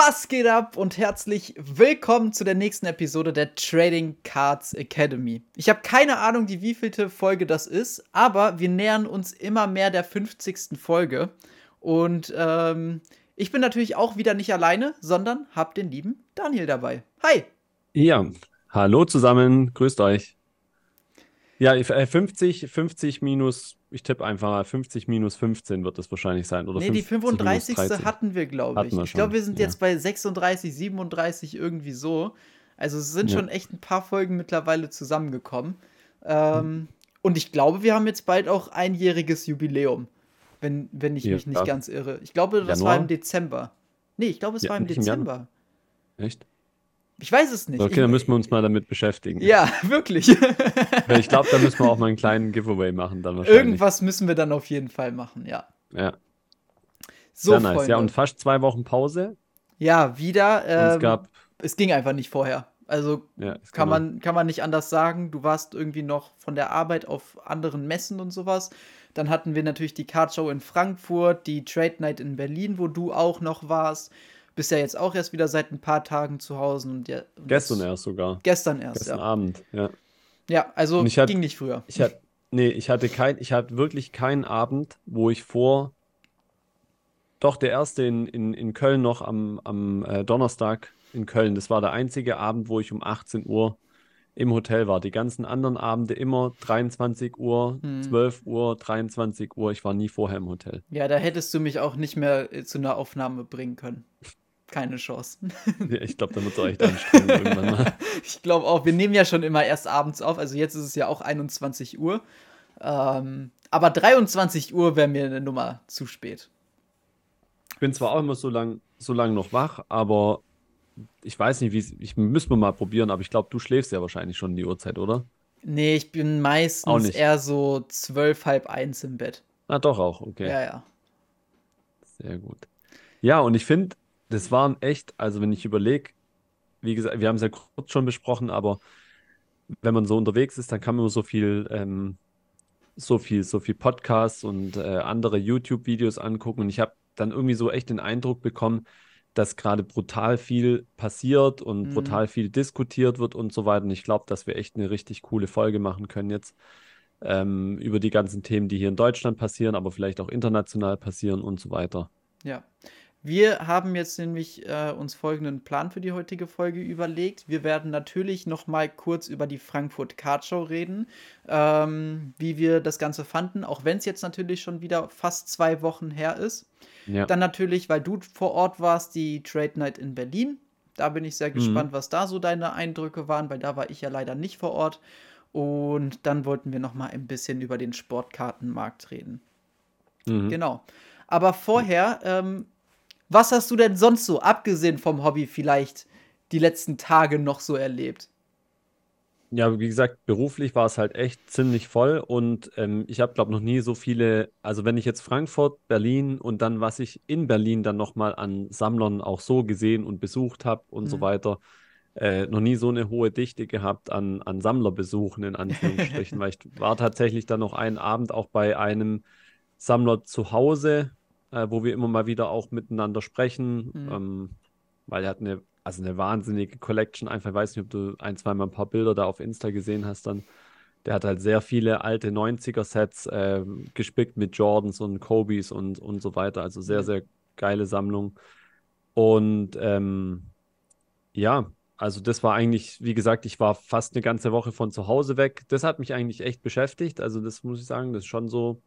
Was geht ab und herzlich willkommen zu der nächsten Episode der Trading Cards Academy. Ich habe keine Ahnung, die wievielte Folge das ist, aber wir nähern uns immer mehr der 50. Folge. Und ähm, ich bin natürlich auch wieder nicht alleine, sondern habe den lieben Daniel dabei. Hi! Ja, hallo zusammen, grüßt euch. Ja, 50, 50 äh, minus, ich tippe einfach mal 50 minus 15 wird das wahrscheinlich sein. Oder nee, die 35. hatten wir, glaube ich. Ich glaube, wir sind ja. jetzt bei 36, 37 irgendwie so. Also es sind ja. schon echt ein paar Folgen mittlerweile zusammengekommen. Ähm, hm. Und ich glaube, wir haben jetzt bald auch einjähriges Jubiläum, wenn, wenn ich ja, mich nicht klar. ganz irre. Ich glaube, das Januar? war im Dezember. Nee, ich glaube, es war im Dezember. Echt? Ich weiß es nicht. Okay, dann müssen wir uns mal damit beschäftigen. Ja, wirklich. ich glaube, da müssen wir auch mal einen kleinen Giveaway machen dann. Irgendwas müssen wir dann auf jeden Fall machen, ja. Ja. So, Sehr nice. Freunde. Ja, und fast zwei Wochen Pause. Ja, wieder. Ähm, es gab. Es ging einfach nicht vorher. Also ja, kann, man, kann man nicht anders sagen. Du warst irgendwie noch von der Arbeit auf anderen Messen und sowas. Dann hatten wir natürlich die Card Show in Frankfurt, die Trade Night in Berlin, wo du auch noch warst. Bist ja jetzt auch erst wieder seit ein paar Tagen zu Hause. Und ja, und gestern erst sogar. Gestern erst, Gestern ja. Abend, ja. Ja, also ging nicht früher. Ich hatte, nee, ich hatte kein, ich hatte wirklich keinen Abend, wo ich vor, doch der erste in, in, in Köln noch am, am äh, Donnerstag in Köln. Das war der einzige Abend, wo ich um 18 Uhr im Hotel war. Die ganzen anderen Abende immer 23 Uhr, hm. 12 Uhr, 23 Uhr. Ich war nie vorher im Hotel. Ja, da hättest du mich auch nicht mehr äh, zu einer Aufnahme bringen können keine Chance. Ja, ich glaube, da wird es echt anstrengend irgendwann mal. Ich glaube auch, wir nehmen ja schon immer erst abends auf, also jetzt ist es ja auch 21 Uhr. Ähm, aber 23 Uhr wäre mir eine Nummer zu spät. Ich bin zwar auch immer so lang, so lang noch wach, aber ich weiß nicht, wie ich müssen wir mal probieren, aber ich glaube, du schläfst ja wahrscheinlich schon die Uhrzeit, oder? Nee, ich bin meistens eher so zwölf, halb eins im Bett. Ah, doch auch, okay. Ja, ja. Sehr gut. Ja, und ich finde, das waren echt, also wenn ich überlege, wie gesagt, wir haben es ja kurz schon besprochen, aber wenn man so unterwegs ist, dann kann man so viel, ähm, so viel, so viel Podcasts und äh, andere YouTube-Videos angucken. Und ich habe dann irgendwie so echt den Eindruck bekommen, dass gerade brutal viel passiert und mhm. brutal viel diskutiert wird und so weiter. Und ich glaube, dass wir echt eine richtig coole Folge machen können jetzt ähm, über die ganzen Themen, die hier in Deutschland passieren, aber vielleicht auch international passieren und so weiter. Ja. Wir haben jetzt nämlich äh, uns folgenden Plan für die heutige Folge überlegt. Wir werden natürlich noch mal kurz über die Frankfurt Card Show reden, ähm, wie wir das Ganze fanden, auch wenn es jetzt natürlich schon wieder fast zwei Wochen her ist. Ja. Dann natürlich, weil du vor Ort warst, die Trade Night in Berlin. Da bin ich sehr mhm. gespannt, was da so deine Eindrücke waren, weil da war ich ja leider nicht vor Ort. Und dann wollten wir noch mal ein bisschen über den Sportkartenmarkt reden. Mhm. Genau. Aber vorher ähm, was hast du denn sonst so, abgesehen vom Hobby, vielleicht die letzten Tage noch so erlebt? Ja, wie gesagt, beruflich war es halt echt ziemlich voll und ähm, ich habe, glaube noch nie so viele, also wenn ich jetzt Frankfurt, Berlin und dann, was ich in Berlin dann nochmal an Sammlern auch so gesehen und besucht habe und mhm. so weiter, äh, noch nie so eine hohe Dichte gehabt an, an Sammlerbesuchen in Anführungsstrichen, weil ich war tatsächlich dann noch einen Abend auch bei einem Sammler zu Hause, äh, wo wir immer mal wieder auch miteinander sprechen, mhm. ähm, weil er hat eine, also eine wahnsinnige Collection. Einfach, ich weiß nicht, ob du ein, zweimal ein paar Bilder da auf Insta gesehen hast dann. Der hat halt sehr viele alte 90er-Sets äh, gespickt mit Jordans und Kobys und, und so weiter. Also sehr, mhm. sehr geile Sammlung. Und ähm, ja, also das war eigentlich, wie gesagt, ich war fast eine ganze Woche von zu Hause weg. Das hat mich eigentlich echt beschäftigt. Also das muss ich sagen, das ist schon so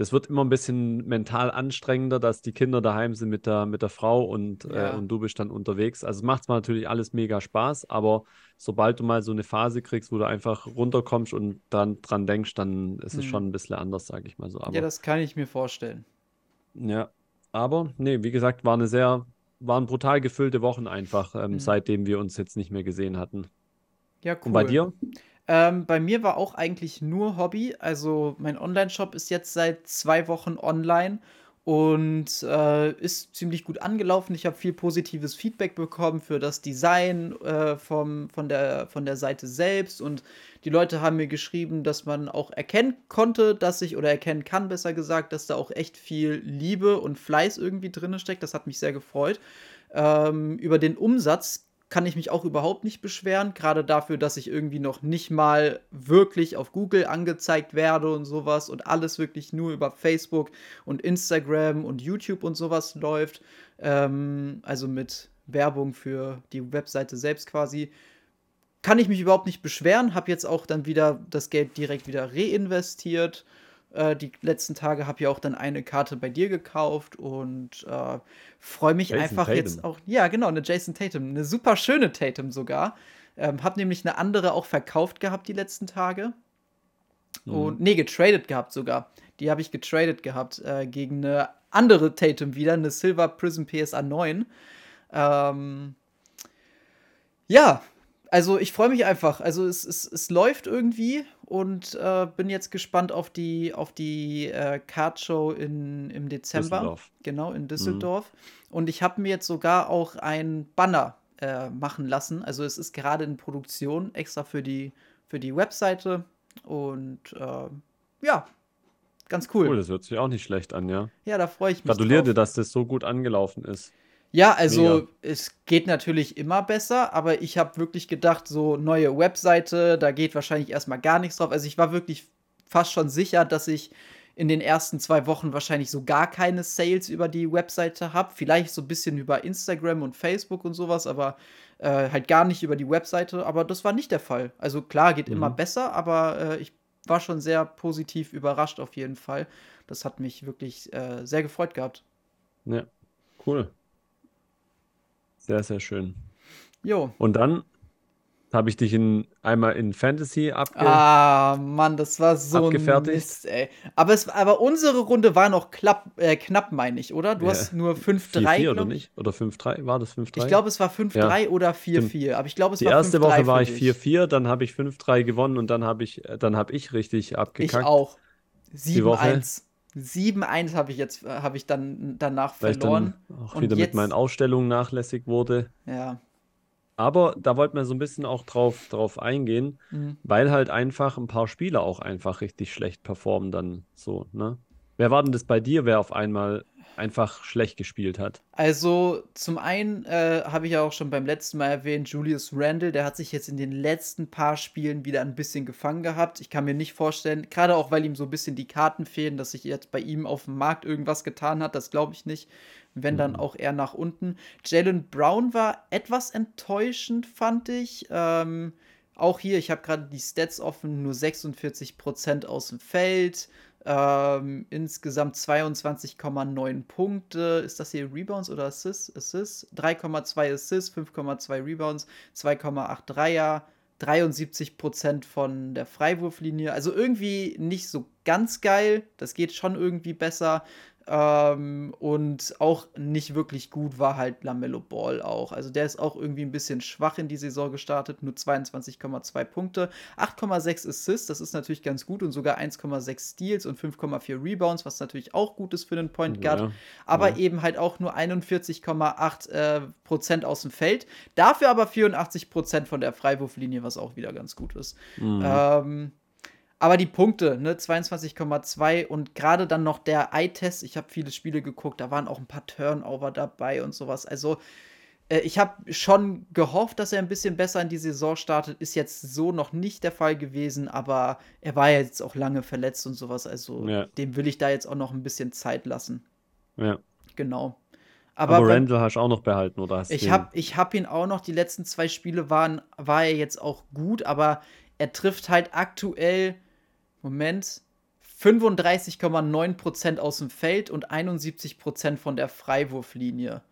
das wird immer ein bisschen mental anstrengender, dass die Kinder daheim sind mit der, mit der Frau und, äh, ja. äh, und du bist dann unterwegs. Also macht es natürlich alles mega Spaß, aber sobald du mal so eine Phase kriegst, wo du einfach runterkommst und dann dran denkst, dann ist es hm. schon ein bisschen anders, sage ich mal so. Aber, ja, das kann ich mir vorstellen. Ja, aber nee, wie gesagt, war eine sehr, waren brutal gefüllte Wochen einfach, ähm, hm. seitdem wir uns jetzt nicht mehr gesehen hatten. Ja, cool. Und bei dir? Ähm, bei mir war auch eigentlich nur Hobby. Also mein Online-Shop ist jetzt seit zwei Wochen online und äh, ist ziemlich gut angelaufen. Ich habe viel positives Feedback bekommen für das Design äh, vom, von, der, von der Seite selbst und die Leute haben mir geschrieben, dass man auch erkennen konnte, dass ich oder erkennen kann, besser gesagt, dass da auch echt viel Liebe und Fleiß irgendwie drin steckt. Das hat mich sehr gefreut. Ähm, über den Umsatz kann ich mich auch überhaupt nicht beschweren, gerade dafür, dass ich irgendwie noch nicht mal wirklich auf Google angezeigt werde und sowas und alles wirklich nur über Facebook und Instagram und YouTube und sowas läuft. Ähm, also mit Werbung für die Webseite selbst quasi. Kann ich mich überhaupt nicht beschweren, habe jetzt auch dann wieder das Geld direkt wieder reinvestiert äh, die letzten Tage habe ja auch dann eine Karte bei dir gekauft und äh, freue mich Jason einfach Tatum. jetzt auch. Ja, genau, eine Jason Tatum. Eine super schöne Tatum sogar. Ähm, hab nämlich eine andere auch verkauft gehabt die letzten Tage. Mhm. Und, nee, getradet gehabt sogar. Die habe ich getradet gehabt äh, gegen eine andere Tatum wieder, eine Silver Prism PSA 9. Ähm, ja, also ich freue mich einfach. Also es, es, es läuft irgendwie und äh, bin jetzt gespannt auf die, auf die äh, Card-Show im Dezember. Düsseldorf. Genau, in Düsseldorf. Mhm. Und ich habe mir jetzt sogar auch ein Banner äh, machen lassen. Also es ist gerade in Produktion, extra für die, für die Webseite. Und äh, ja, ganz cool. Cool, das hört sich auch nicht schlecht an, ja. Ja, da freue ich mich. Gratuliere dir, dass das so gut angelaufen ist. Ja, also Mega. es geht natürlich immer besser, aber ich habe wirklich gedacht, so neue Webseite, da geht wahrscheinlich erstmal gar nichts drauf. Also ich war wirklich fast schon sicher, dass ich in den ersten zwei Wochen wahrscheinlich so gar keine Sales über die Webseite habe. Vielleicht so ein bisschen über Instagram und Facebook und sowas, aber äh, halt gar nicht über die Webseite. Aber das war nicht der Fall. Also klar, geht mhm. immer besser, aber äh, ich war schon sehr positiv überrascht auf jeden Fall. Das hat mich wirklich äh, sehr gefreut gehabt. Ja, cool. Sehr, sehr schön. Jo. Und dann habe ich dich in, einmal in Fantasy abge Ah, Mann, das war so abgefertigt. Mist, ey. Aber, es, aber unsere Runde war noch klapp, äh, knapp, meine ich, oder? Du ja. hast nur 5-3. oder nicht? Oder 5-3? War das 5-3? Ich glaube, es war 5-3 ja. oder 4-4. Aber ich glaube, es Die war 5-3. Die erste Woche war ich 4-4, dann habe ich 5-3 gewonnen und dann habe ich, dann hab ich richtig abgekackt. Ich auch. 7-1. 7-1 habe ich jetzt, äh, habe ich dann danach Weil verloren. Dann auch und wieder jetzt... mit meinen Ausstellungen nachlässig wurde. Ja. Aber da wollten wir so ein bisschen auch drauf, drauf eingehen, mhm. weil halt einfach ein paar Spieler auch einfach richtig schlecht performen dann so, ne? Wer war denn das bei dir, wer auf einmal einfach schlecht gespielt hat. Also zum einen äh, habe ich ja auch schon beim letzten Mal erwähnt, Julius Randle, der hat sich jetzt in den letzten paar Spielen wieder ein bisschen gefangen gehabt. Ich kann mir nicht vorstellen, gerade auch weil ihm so ein bisschen die Karten fehlen, dass sich jetzt bei ihm auf dem Markt irgendwas getan hat, das glaube ich nicht. Wenn dann mhm. auch eher nach unten. Jalen Brown war etwas enttäuschend, fand ich. Ähm, auch hier, ich habe gerade die Stats offen, nur 46% aus dem Feld. Ähm, insgesamt 22,9 Punkte. Ist das hier Rebounds oder Assists? Assists? 3,2 Assists, 5,2 Rebounds, 2,8 Dreier, 73% von der Freiwurflinie. Also irgendwie nicht so ganz geil. Das geht schon irgendwie besser. Ähm, und auch nicht wirklich gut war halt Lamello Ball auch. Also der ist auch irgendwie ein bisschen schwach in die Saison gestartet. Nur 22,2 Punkte, 8,6 Assists, das ist natürlich ganz gut und sogar 1,6 Steals und 5,4 Rebounds, was natürlich auch gut ist für einen Point Guard. Ja, aber ja. eben halt auch nur 41,8 äh, Prozent aus dem Feld. Dafür aber 84 Prozent von der Freiwurflinie, was auch wieder ganz gut ist. Mhm. Ähm, aber die Punkte, ne, 22,2 und gerade dann noch der Eye-Test, ich habe viele Spiele geguckt, da waren auch ein paar Turnover dabei und sowas. Also äh, ich habe schon gehofft, dass er ein bisschen besser in die Saison startet. Ist jetzt so noch nicht der Fall gewesen, aber er war ja jetzt auch lange verletzt und sowas. Also ja. dem will ich da jetzt auch noch ein bisschen Zeit lassen. Ja. Genau. Aber, aber Randall hast du auch noch behalten, oder hast ich habe ich hab ihn auch noch, die letzten zwei Spiele waren, war er jetzt auch gut, aber er trifft halt aktuell Moment, 35,9% aus dem Feld und 71% von der Freiwurflinie.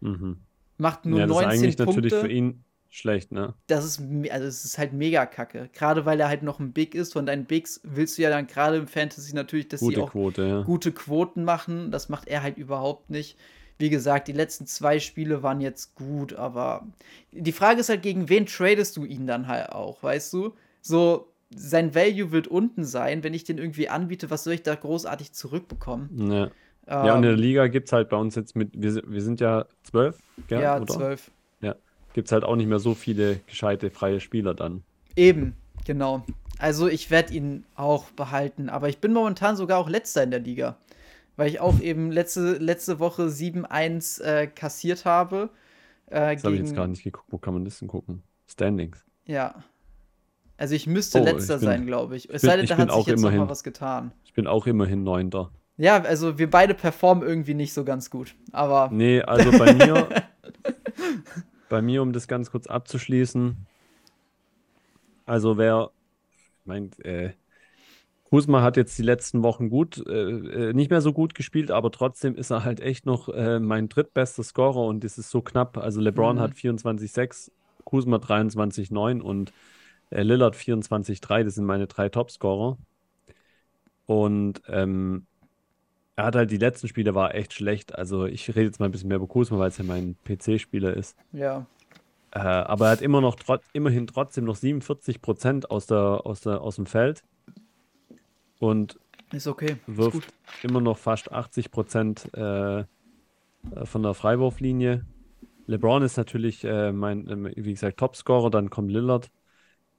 Mhm. Macht nur ja, das 19 ist eigentlich Punkte. natürlich für ihn schlecht, ne? Das ist, also es ist halt mega kacke. Gerade weil er halt noch ein Big ist. Von deinen Bigs willst du ja dann gerade im Fantasy natürlich, dass gute sie auch Quote, ja. gute Quoten machen. Das macht er halt überhaupt nicht. Wie gesagt, die letzten zwei Spiele waren jetzt gut, aber die Frage ist halt, gegen wen tradest du ihn dann halt auch, weißt du? So, sein Value wird unten sein. Wenn ich den irgendwie anbiete, was soll ich da großartig zurückbekommen? Ja. Ähm, ja, und in der Liga gibt es halt bei uns jetzt mit, wir, wir sind ja zwölf, gell, Ja, oder? zwölf. Ja, gibt es halt auch nicht mehr so viele gescheite freie Spieler dann. Eben, genau. Also ich werde ihn auch behalten, aber ich bin momentan sogar auch letzter in der Liga, weil ich auch eben letzte, letzte Woche 7-1 äh, kassiert habe Äh, das habe ich jetzt gar nicht geguckt. Wo kann man das denn gucken? Standings. Ja. Also ich müsste oh, letzter ich bin, sein, glaube ich. Es sei denn, da hat sich jetzt immerhin, noch mal was getan. Ich bin auch immerhin Neunter. Ja, also wir beide performen irgendwie nicht so ganz gut. Aber. Nee, also bei mir. bei mir, um das ganz kurz abzuschließen. Also wer. Ich meine, äh, Kusma hat jetzt die letzten Wochen gut, äh, äh, nicht mehr so gut gespielt, aber trotzdem ist er halt echt noch äh, mein drittbester Scorer und das ist so knapp. Also LeBron mhm. hat 24,6, Kusma 23,9 und äh, Lillard 24,3. Das sind meine drei Topscorer. Und ähm, er hat halt die letzten Spiele war echt schlecht. Also ich rede jetzt mal ein bisschen mehr über Kusma, weil es ja mein PC-Spieler ist. Ja. Äh, aber er hat immer noch trot immerhin trotzdem noch 47 Prozent aus, der, aus, der, aus dem Feld. Und ist okay. wirft ist immer noch fast 80 Prozent äh, von der Freiwurflinie. LeBron ist natürlich äh, mein, äh, wie gesagt, Topscorer, dann kommt Lillard.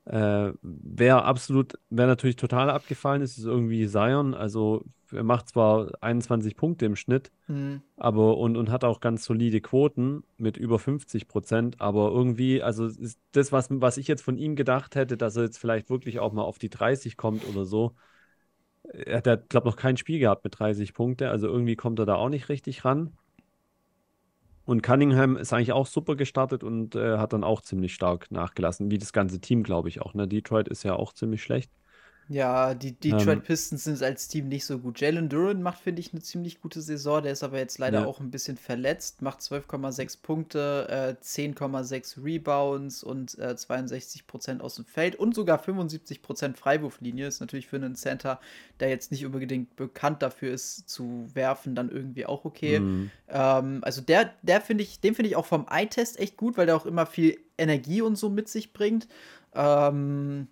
Äh, wer absolut, wer natürlich total abgefallen ist, ist irgendwie Zion. Also er macht zwar 21 Punkte im Schnitt, mhm. aber und, und hat auch ganz solide Quoten mit über 50 Prozent, aber irgendwie, also ist das, was, was ich jetzt von ihm gedacht hätte, dass er jetzt vielleicht wirklich auch mal auf die 30 kommt oder so. Er hat, glaube ich, noch kein Spiel gehabt mit 30 Punkte, also irgendwie kommt er da auch nicht richtig ran. Und Cunningham ist eigentlich auch super gestartet und äh, hat dann auch ziemlich stark nachgelassen, wie das ganze Team, glaube ich auch. Ne? Detroit ist ja auch ziemlich schlecht. Ja, die Detroit ähm, Pistons sind als Team nicht so gut. Jalen Duran macht, finde ich, eine ziemlich gute Saison. Der ist aber jetzt leider ja. auch ein bisschen verletzt. Macht 12,6 Punkte, äh, 10,6 Rebounds und äh, 62% aus dem Feld und sogar 75% Freiwurflinie. Ist natürlich für einen Center, der jetzt nicht unbedingt bekannt dafür ist, zu werfen, dann irgendwie auch okay. Mhm. Ähm, also der, der finde ich, den finde ich auch vom Eye-Test echt gut, weil der auch immer viel Energie und so mit sich bringt. Ähm,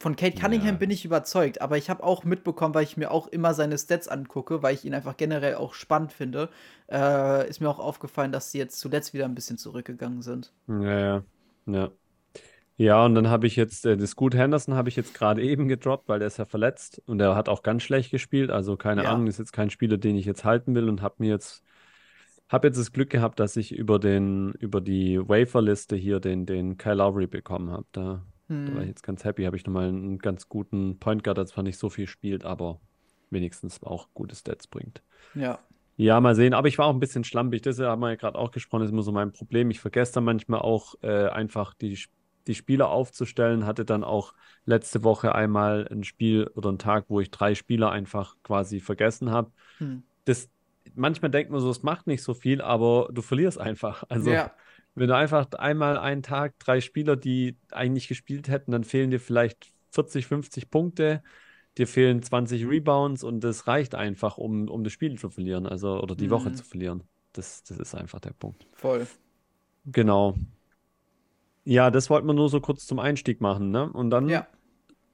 von Kate Cunningham ja. bin ich überzeugt, aber ich habe auch mitbekommen, weil ich mir auch immer seine Stats angucke, weil ich ihn einfach generell auch spannend finde, äh, ist mir auch aufgefallen, dass sie jetzt zuletzt wieder ein bisschen zurückgegangen sind. Ja, ja, ja. Ja, und dann habe ich jetzt, äh, das Gut Henderson habe ich jetzt gerade eben gedroppt, weil der ist ja verletzt und der hat auch ganz schlecht gespielt. Also keine ja. Ahnung, ist jetzt kein Spieler, den ich jetzt halten will und habe mir jetzt, habe jetzt das Glück gehabt, dass ich über den, über die Waferliste hier den, den Kyle Lowry bekommen habe. Da hm. Da war ich hm. jetzt ganz happy. Habe ich nochmal einen ganz guten Point Guard, der zwar nicht so viel spielt, aber wenigstens auch gute Stats bringt. Ja. Ja, mal sehen. Aber ich war auch ein bisschen schlampig. Das haben wir ja gerade auch gesprochen. Das ist immer so mein Problem. Ich vergesse dann manchmal auch äh, einfach die, die Spieler aufzustellen. Hatte dann auch letzte Woche einmal ein Spiel oder einen Tag, wo ich drei Spieler einfach quasi vergessen habe. Hm. Das, manchmal denkt man so, es macht nicht so viel, aber du verlierst einfach. Also ja. Wenn du einfach einmal einen Tag drei Spieler, die eigentlich gespielt hätten, dann fehlen dir vielleicht 40, 50 Punkte, dir fehlen 20 Rebounds und das reicht einfach, um, um das Spiel zu verlieren, also oder die mhm. Woche zu verlieren. Das, das ist einfach der Punkt. Voll. Genau. Ja, das wollten wir nur so kurz zum Einstieg machen, ne? Und dann ja.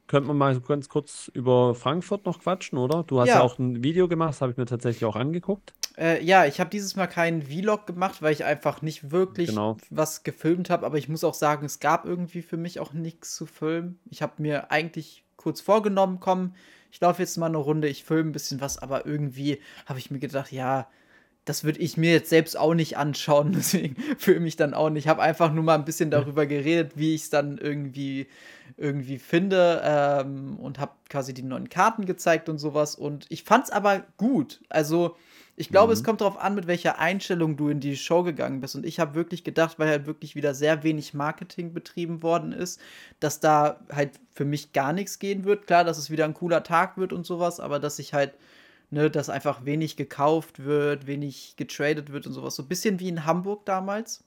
könnte man mal ganz kurz über Frankfurt noch quatschen, oder? Du hast ja, ja auch ein Video gemacht, das habe ich mir tatsächlich auch angeguckt. Äh, ja, ich habe dieses Mal keinen Vlog gemacht, weil ich einfach nicht wirklich genau. was gefilmt habe. Aber ich muss auch sagen, es gab irgendwie für mich auch nichts zu filmen. Ich habe mir eigentlich kurz vorgenommen, komm, ich laufe jetzt mal eine Runde, ich filme ein bisschen was. Aber irgendwie habe ich mir gedacht, ja, das würde ich mir jetzt selbst auch nicht anschauen. Deswegen filme ich dann auch nicht. Ich habe einfach nur mal ein bisschen darüber geredet, wie ich es dann irgendwie irgendwie finde ähm, und habe quasi die neuen Karten gezeigt und sowas. Und ich fand es aber gut. Also ich glaube, mhm. es kommt darauf an, mit welcher Einstellung du in die Show gegangen bist. Und ich habe wirklich gedacht, weil halt wirklich wieder sehr wenig Marketing betrieben worden ist, dass da halt für mich gar nichts gehen wird. Klar, dass es wieder ein cooler Tag wird und sowas, aber dass ich halt, ne, dass einfach wenig gekauft wird, wenig getradet wird und sowas. So ein bisschen wie in Hamburg damals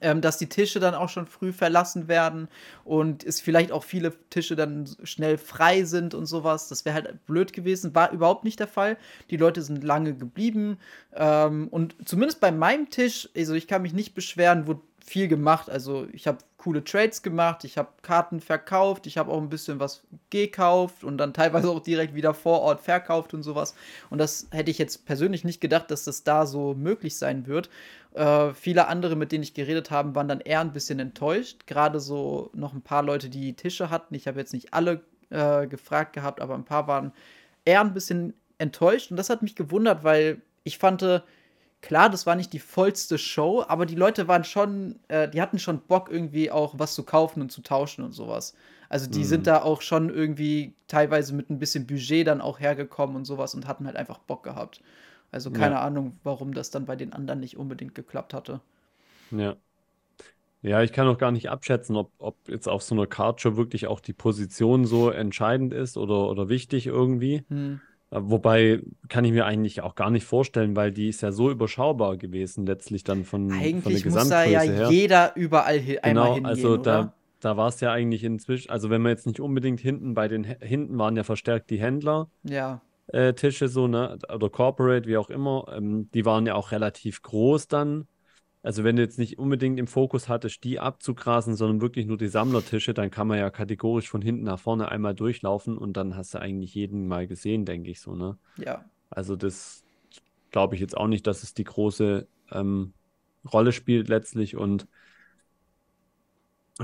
ähm, dass die Tische dann auch schon früh verlassen werden und es vielleicht auch viele Tische dann schnell frei sind und sowas. Das wäre halt blöd gewesen. War überhaupt nicht der Fall. Die Leute sind lange geblieben. Ähm, und zumindest bei meinem Tisch, also ich kann mich nicht beschweren, wurde viel gemacht. Also ich habe coole Trades gemacht, ich habe Karten verkauft, ich habe auch ein bisschen was gekauft und dann teilweise auch direkt wieder vor Ort verkauft und sowas. Und das hätte ich jetzt persönlich nicht gedacht, dass das da so möglich sein wird. Äh, viele andere, mit denen ich geredet habe, waren dann eher ein bisschen enttäuscht. Gerade so noch ein paar Leute, die Tische hatten. Ich habe jetzt nicht alle äh, gefragt gehabt, aber ein paar waren eher ein bisschen enttäuscht. Und das hat mich gewundert, weil ich fand, klar, das war nicht die vollste Show, aber die Leute waren schon, äh, die hatten schon Bock, irgendwie auch was zu kaufen und zu tauschen und sowas. Also die mhm. sind da auch schon irgendwie teilweise mit ein bisschen Budget dann auch hergekommen und sowas und hatten halt einfach Bock gehabt. Also keine ja. Ahnung, warum das dann bei den anderen nicht unbedingt geklappt hatte. Ja. Ja, ich kann auch gar nicht abschätzen, ob, ob jetzt auf so einer Card-Show wirklich auch die Position so entscheidend ist oder, oder wichtig irgendwie. Hm. Äh, wobei kann ich mir eigentlich auch gar nicht vorstellen, weil die ist ja so überschaubar gewesen, letztlich dann von, eigentlich von der Gesamtgröße muss da ja her. jeder überall hi einmal genau, hingehen, also da, oder? da war es ja eigentlich inzwischen, also wenn man jetzt nicht unbedingt hinten bei den, hinten waren ja verstärkt die Händler. Ja. Äh, Tische so, ne, oder Corporate, wie auch immer, ähm, die waren ja auch relativ groß dann. Also wenn du jetzt nicht unbedingt im Fokus hattest, die abzugrasen, sondern wirklich nur die Sammlertische, dann kann man ja kategorisch von hinten nach vorne einmal durchlaufen und dann hast du eigentlich jeden mal gesehen, denke ich so, ne? Ja. Also das glaube ich jetzt auch nicht, dass es die große ähm, Rolle spielt letztlich und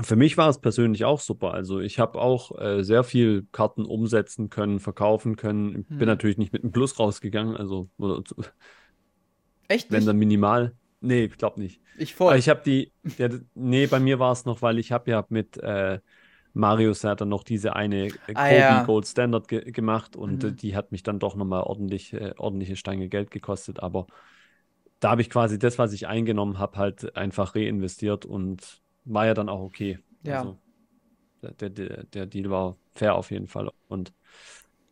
für mich war es persönlich auch super. Also ich habe auch äh, sehr viel Karten umsetzen können, verkaufen können. Ich bin hm. natürlich nicht mit einem Plus rausgegangen, also oder, Echt? Wenn dann minimal. Nee, ich glaube nicht. Ich voll. Aber ich habe die, ja, nee, bei mir war es noch, weil ich habe ja mit äh, Marius hat dann noch diese eine äh, ah, Kobe ja. Gold Standard ge gemacht und äh, mhm. die hat mich dann doch nochmal ordentlich, äh, ordentliche Stange Geld gekostet. Aber da habe ich quasi das, was ich eingenommen habe, halt einfach reinvestiert und war ja dann auch okay. Ja. Also, der, der, der Deal war fair auf jeden Fall. Und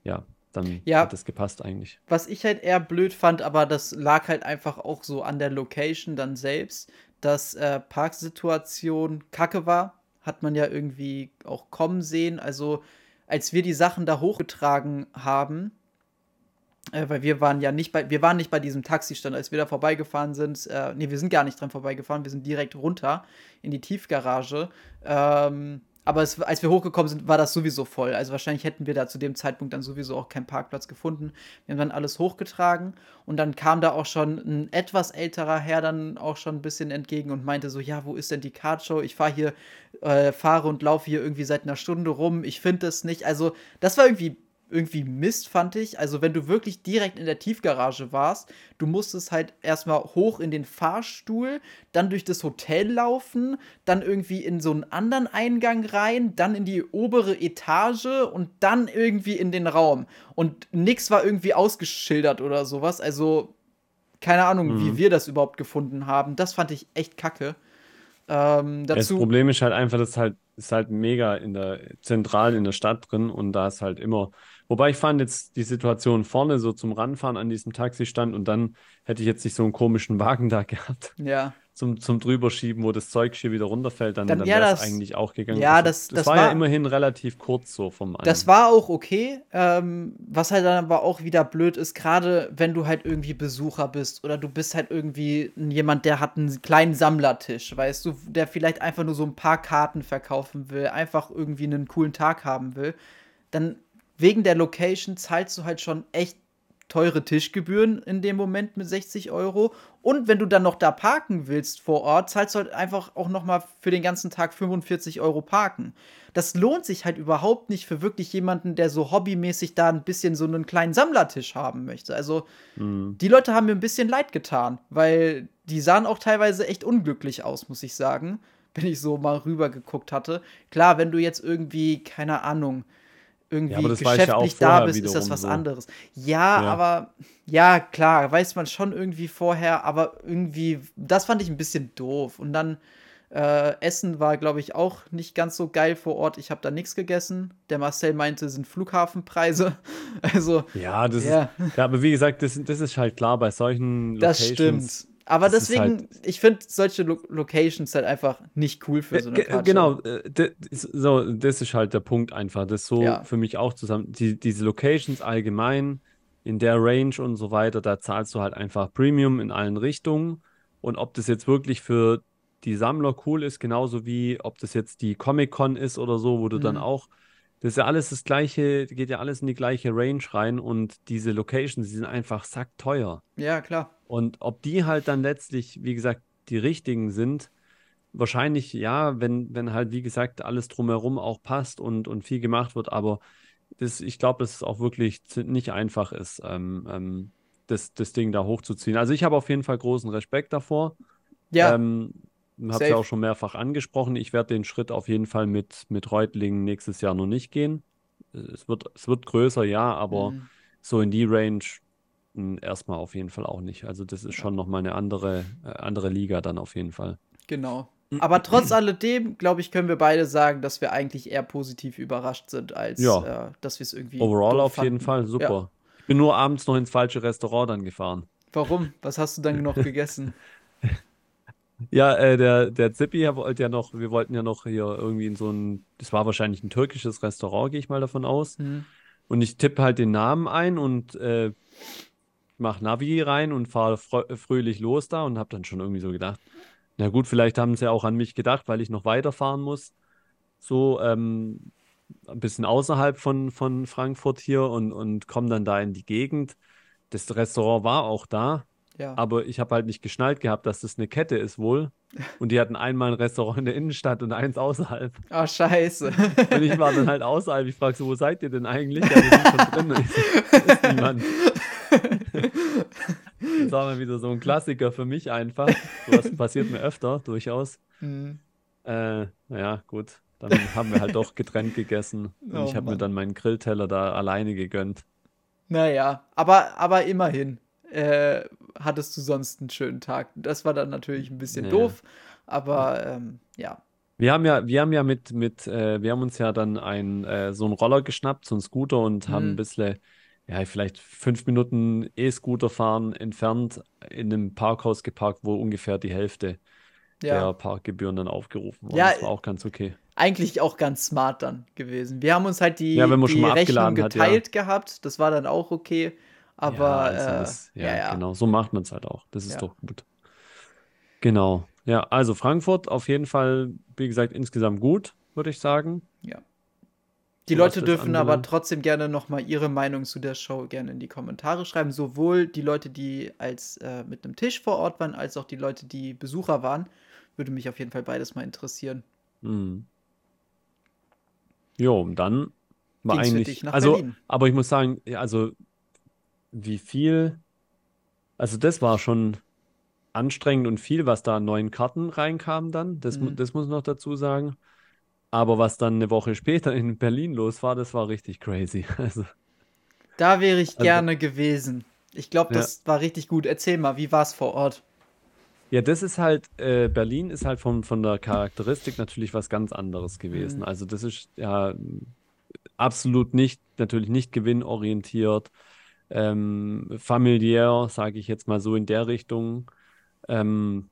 ja, dann ja, hat es gepasst eigentlich. Was ich halt eher blöd fand, aber das lag halt einfach auch so an der Location dann selbst, dass äh, Parksituation kacke war. Hat man ja irgendwie auch kommen sehen. Also, als wir die Sachen da hochgetragen haben, äh, weil wir waren ja nicht bei, wir waren nicht bei diesem Taxistand, als wir da vorbeigefahren sind. Äh, nee, wir sind gar nicht dran vorbeigefahren, wir sind direkt runter in die Tiefgarage. Ähm, aber es, als wir hochgekommen sind, war das sowieso voll. Also wahrscheinlich hätten wir da zu dem Zeitpunkt dann sowieso auch keinen Parkplatz gefunden. Wir haben dann alles hochgetragen und dann kam da auch schon ein etwas älterer Herr dann auch schon ein bisschen entgegen und meinte so, ja, wo ist denn die Cardshow? Ich fahre hier, äh, fahre und laufe hier irgendwie seit einer Stunde rum. Ich finde das nicht. Also das war irgendwie irgendwie Mist, fand ich. Also, wenn du wirklich direkt in der Tiefgarage warst, du musstest halt erstmal hoch in den Fahrstuhl, dann durch das Hotel laufen, dann irgendwie in so einen anderen Eingang rein, dann in die obere Etage und dann irgendwie in den Raum. Und nichts war irgendwie ausgeschildert oder sowas. Also, keine Ahnung, mhm. wie wir das überhaupt gefunden haben. Das fand ich echt kacke. Ähm, das Problem ist halt einfach, das ist halt, ist halt mega in der zentral in der Stadt drin und da ist halt immer Wobei ich fand jetzt die Situation vorne so zum Ranfahren an diesem Taxistand und dann hätte ich jetzt nicht so einen komischen Wagen da gehabt. Ja. Zum, zum Drüberschieben, wo das Zeug hier wieder runterfällt, dann, dann, dann ja, wäre es eigentlich auch gegangen. Ja, also, das, das, das war, war, ja immerhin relativ kurz so vom einen. Das war auch okay. Ähm, was halt dann aber auch wieder blöd ist, gerade wenn du halt irgendwie Besucher bist oder du bist halt irgendwie jemand, der hat einen kleinen Sammlertisch, weißt du, der vielleicht einfach nur so ein paar Karten verkaufen will, einfach irgendwie einen coolen Tag haben will, dann wegen der Location zahlst du halt schon echt teure Tischgebühren in dem Moment mit 60 Euro. Und wenn du dann noch da parken willst vor Ort, zahlst du halt einfach auch noch mal für den ganzen Tag 45 Euro parken. Das lohnt sich halt überhaupt nicht für wirklich jemanden, der so hobbymäßig da ein bisschen so einen kleinen Sammlertisch haben möchte. Also mhm. die Leute haben mir ein bisschen leid getan, weil die sahen auch teilweise echt unglücklich aus, muss ich sagen, wenn ich so mal rüber geguckt hatte. Klar, wenn du jetzt irgendwie, keine Ahnung, irgendwie ja, geschäftlich ja da bist, ist das was so. anderes. Ja, ja, aber ja, klar, weiß man schon irgendwie vorher, aber irgendwie, das fand ich ein bisschen doof. Und dann äh, Essen war, glaube ich, auch nicht ganz so geil vor Ort. Ich habe da nichts gegessen. Der Marcel meinte, es sind Flughafenpreise. Also. Ja, das ja. ist. Ja, aber wie gesagt, das, das ist halt klar bei solchen Locations. Das stimmt. Aber das deswegen, halt ich finde solche Lo Locations halt einfach nicht cool für so eine Karte. Genau, äh, so, das ist halt der Punkt einfach. Das so ja. für mich auch zusammen. Die, diese Locations allgemein, in der Range und so weiter, da zahlst du halt einfach Premium in allen Richtungen. Und ob das jetzt wirklich für die Sammler cool ist, genauso wie ob das jetzt die Comic-Con ist oder so, wo du mhm. dann auch das ist ja alles das gleiche, geht ja alles in die gleiche Range rein und diese Locations, die sind einfach sackteuer. Ja, klar. Und ob die halt dann letztlich, wie gesagt, die richtigen sind, wahrscheinlich ja, wenn, wenn halt, wie gesagt, alles drumherum auch passt und, und viel gemacht wird, aber das, ich glaube, dass es auch wirklich nicht einfach ist, ähm, ähm, das, das Ding da hochzuziehen. Also ich habe auf jeden Fall großen Respekt davor. Ja, Ähm, habe es ja auch schon mehrfach angesprochen. Ich werde den Schritt auf jeden Fall mit, mit Reutlingen nächstes Jahr noch nicht gehen. Es wird, es wird größer, ja, aber Mhm. so in die Range mh, erstmal auf jeden Fall auch nicht. Also das ist schon nochmal eine andere, äh, andere Liga dann auf jeden Fall. Genau. Aber trotz alledem, glaube ich, können wir beide sagen, dass wir eigentlich eher positiv überrascht sind, als Ja. äh, dass wir es irgendwie. Overall auf jeden fanden. Fall Ja. super. Ich bin nur abends noch ins falsche Restaurant dann gefahren. Warum? Was hast du dann noch gegessen? Ja, äh, der, der Zippi wollte ja noch, wir wollten ja noch hier irgendwie in so ein, das war wahrscheinlich ein türkisches Restaurant, gehe ich mal davon aus. Hm. Und ich tippe halt den Namen ein und äh, mach Navi rein und fahre frö fröhlich los da und habe dann schon irgendwie so gedacht, na gut, vielleicht haben sie ja auch an mich gedacht, weil ich noch weiterfahren muss. So ähm, ein bisschen außerhalb von, von Frankfurt hier und, und komme dann da in die Gegend. Das Restaurant war auch da, Ja. aber ich habe halt nicht geschnallt gehabt, dass das eine Kette ist wohl. Und die hatten einmal ein Restaurant in der Innenstadt und eins außerhalb. Ah, scheiße. Und ich war dann halt außerhalb. Ich frage so, wo seid ihr denn eigentlich? Ja, wir sind schon drin. So, ist niemand. Das war mal wieder so ein Klassiker für mich einfach. Das passiert mir öfter, durchaus. Hm. Äh, naja, gut. Dann haben wir halt doch getrennt gegessen. Und Oh ich habe mir dann meinen Grillteller da alleine gegönnt. Naja, aber, aber immerhin äh, hattest du sonst einen schönen Tag. Das war dann natürlich ein bisschen Ja. doof, aber ähm, ja. Wir haben ja, wir haben ja mit, mit, äh, wir haben uns ja dann ein, äh, so einen Roller geschnappt, so einen Scooter und haben Mhm. ein bisschen, ja, vielleicht fünf Minuten E-Scooter fahren entfernt in einem Parkhaus geparkt, wo ungefähr die Hälfte der Ja, Parkgebühren dann aufgerufen wurden. Ja, Das war auch ganz okay. eigentlich auch ganz smart dann gewesen. Wir haben uns halt die, Ja, die schon mal Rechnung abgeladen hat, ja. geteilt gehabt. Das war dann auch okay. Aber Ja, also äh, das, ja, ja, ja. genau, so macht man es halt auch. Das ist Ja. doch gut. Genau. Ja, also Frankfurt auf jeden Fall, wie gesagt, insgesamt gut, würde ich sagen. Die was Leute das dürfen aber trotzdem gerne nochmal ihre Meinung zu der Show gerne in die Kommentare schreiben. Sowohl die Leute, die als äh, mit einem Tisch vor Ort waren, als auch die Leute, die Besucher waren. Würde mich auf jeden Fall beides mal interessieren. Mhm. Jo, und dann war Ging's eigentlich, also, Berlin? aber ich muss sagen, ja, also wie viel, also das war schon anstrengend und viel, was da an neuen Karten reinkam dann, das, Mhm. das muss ich noch dazu sagen. Aber was dann eine Woche später in Berlin los war, das war richtig crazy. Also, Da wäre ich Also- gerne gewesen. Ich glaube, Ja. das war richtig gut. Erzähl mal, wie war es vor Ort? Ja, das ist halt, äh, Berlin ist halt von, von der Charakteristik natürlich was ganz anderes gewesen. Mhm. Also das ist ja absolut nicht, natürlich nicht gewinnorientiert, ähm, familiär, sage ich jetzt mal so in der Richtung. Ähm,